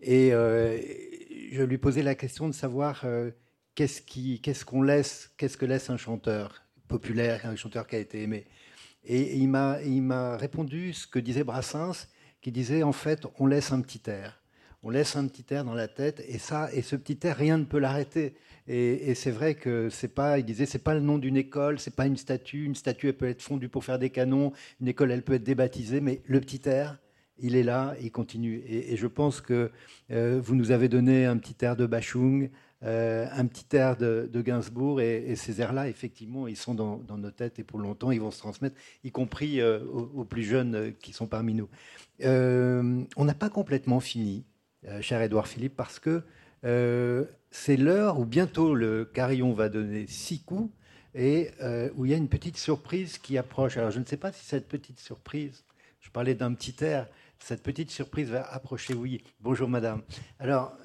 Et euh, je lui posais la question de savoir euh, qu'est-ce qu'on laisse, qu'est-ce que laisse un chanteur populaire, un chanteur qui a été aimé. Et il m'a répondu ce que disait Brassens, qui disait en fait, on laisse un petit air. On laisse un petit air dans la tête, et ça, et ce petit air, rien ne peut l'arrêter. Et, c'est vrai que c'est pas, il disait, c'est pas le nom d'une école, c'est pas une statue. Une statue, elle peut être fondue pour faire des canons. Une école, elle peut être débaptisée, mais le petit air, il est là, il continue. Et, je pense que euh, vous nous avez donné un petit air de Bachung, euh, un petit air de, Gainsbourg, et, ces airs-là, effectivement, ils sont dans, nos têtes et pour longtemps, ils vont se transmettre, y compris euh, aux, plus jeunes qui sont parmi nous. on n'a pas complètement fini, cher Édouard Philippe, parce que c'est l'heure où bientôt le carillon va donner six coups et où il y a une petite surprise qui approche. Alors je ne sais pas si cette petite surprise, je parlais d'un petit air, cette petite surprise va approcher. Oui, bonjour madame. Alors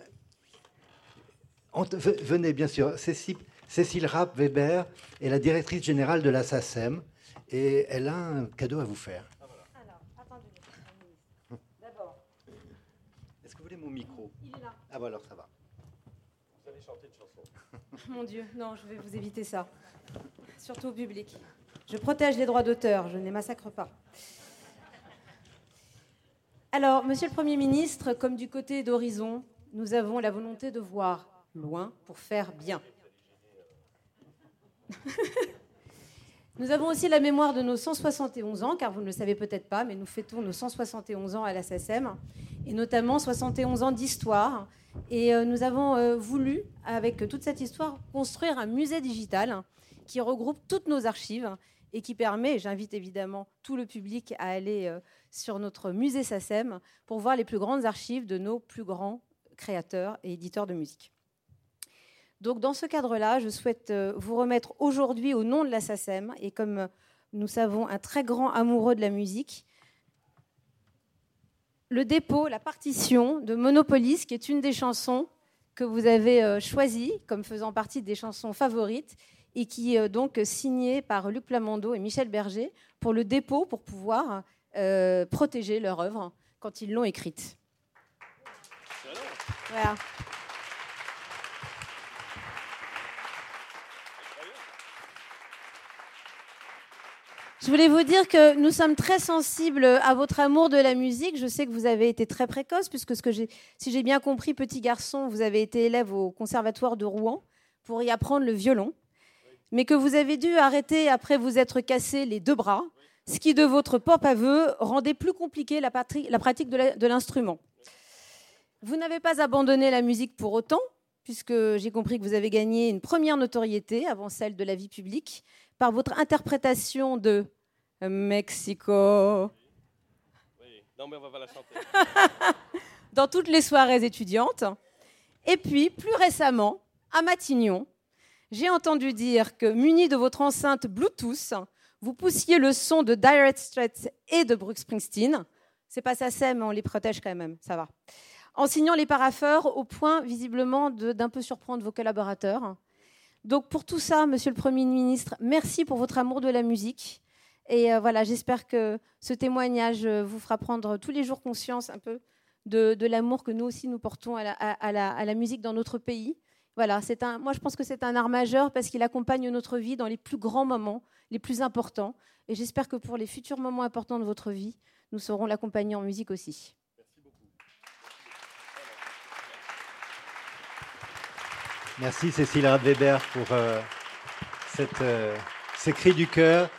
venez, bien sûr. Cécile, Cécile Rapp-Weber est la directrice générale de la SACEM et elle a un cadeau à vous faire. Alors, attendez. D'abord. Est-ce que vous voulez mon micro? Il est là. Ah, bon, alors ça va. Vous allez chanter une chanson. Mon Dieu, non, je vais vous éviter ça. Surtout au public. Je protège les droits d'auteur, je ne les massacre pas. Alors, Monsieur le Premier ministre, comme du côté d'Horizon, nous avons la volonté de voir loin pour faire bien. nous avons aussi la mémoire de nos 171 ans, car vous ne le savez peut-être pas, mais nous fêtons nos 171 ans à la SACEM, et notamment 71 ans d'histoire. Et euh, nous avons euh, voulu, avec toute cette histoire, construire un musée digital qui regroupe toutes nos archives et qui permet, j'invite évidemment tout le public à aller euh, sur notre musée SACEM pour voir les plus grandes archives de nos plus grands créateurs et éditeurs de musique. Donc dans ce cadre-là, je souhaite euh, vous remettre aujourd'hui au nom de la SACEM, et comme euh, nous savons un très grand amoureux de la musique, le dépôt, la partition de Monopolis, qui est une des chansons que vous avez euh, choisies comme faisant partie des chansons favorites, et qui est donc signée par Luc Plamando et Michel Berger pour le dépôt, pour pouvoir protéger leur œuvre quand ils l'ont écrite. Voilà. Je voulais vous dire que nous sommes très sensibles à votre amour de la musique. Je sais que vous avez été très précoce, puisque si j'ai bien compris, petit garçon, vous avez été élève au conservatoire de Rouen pour y apprendre le violon, mais que vous avez dû arrêter après vous être cassé les deux bras, ce qui, de votre propre aveu, rendait plus compliqué la, pratique de l'instrument. Vous n'avez pas abandonné la musique pour autant, puisque j'ai compris que vous avez gagné une première notoriété avant celle de la vie publique par votre interprétation de Mexico. Oui, non, mais on va la chanter. Dans toutes les soirées étudiantes. Et puis, plus récemment, à Matignon, j'ai entendu dire que, muni de votre enceinte Bluetooth, vous poussiez le son de Dire Straits et de Brooks Springsteen. C'est pas ça, c'est, mais on les protège quand même, ça va. En signant les parapheurs au point, visiblement, d'un peu surprendre vos collaborateurs. Donc, pour tout ça, monsieur le Premier ministre, merci pour votre amour de la musique. Et euh, voilà, j'espère que ce témoignage euh, vous fera prendre tous les jours conscience un peu de, l'amour que nous aussi nous portons à la, musique dans notre pays. Voilà, c'est un, moi je pense que c'est un art majeur parce qu'il accompagne notre vie dans les plus grands moments, les plus importants. Et j'espère que pour les futurs moments importants de votre vie, nous saurons l'accompagner en musique aussi. Merci beaucoup. Merci Cécile Radweber pour euh, cette, ces cris du cœur.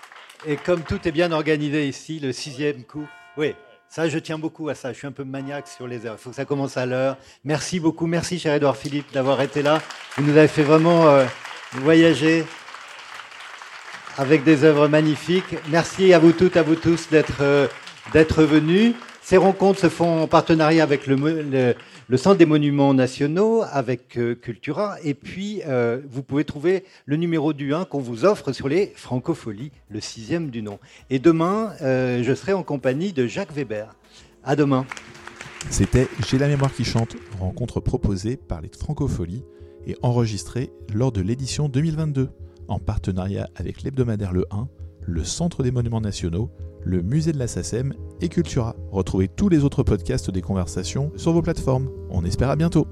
Et comme tout est bien organisé ici, le sixième coup. Oui, ça, je tiens beaucoup à ça. Je suis un peu maniaque sur les heures. Il faut que ça commence à l'heure. Merci beaucoup. Merci, cher Edouard Philippe, d'avoir été là. Vous nous avez fait vraiment euh, voyager avec des œuvres magnifiques. Merci à vous toutes, à vous tous d'être euh, d'être venus. Ces rencontres se font en partenariat avec le, Centre des Monuments Nationaux, avec euh, Cultura, et puis euh, vous pouvez trouver le numéro du 1 qu'on vous offre sur les francopholies, le sixième du nom. Et demain, euh, je serai en compagnie de Jacques Weber. À demain. C'était J'ai la mémoire qui chante, rencontre proposée par les francopholies et enregistrée lors de l'édition 2022, en partenariat avec l'hebdomadaire Le 1, le Centre des Monuments Nationaux, le Musée de la SACEM et Cultura. Retrouvez tous les autres podcasts des conversations sur vos plateformes. On espère à bientôt.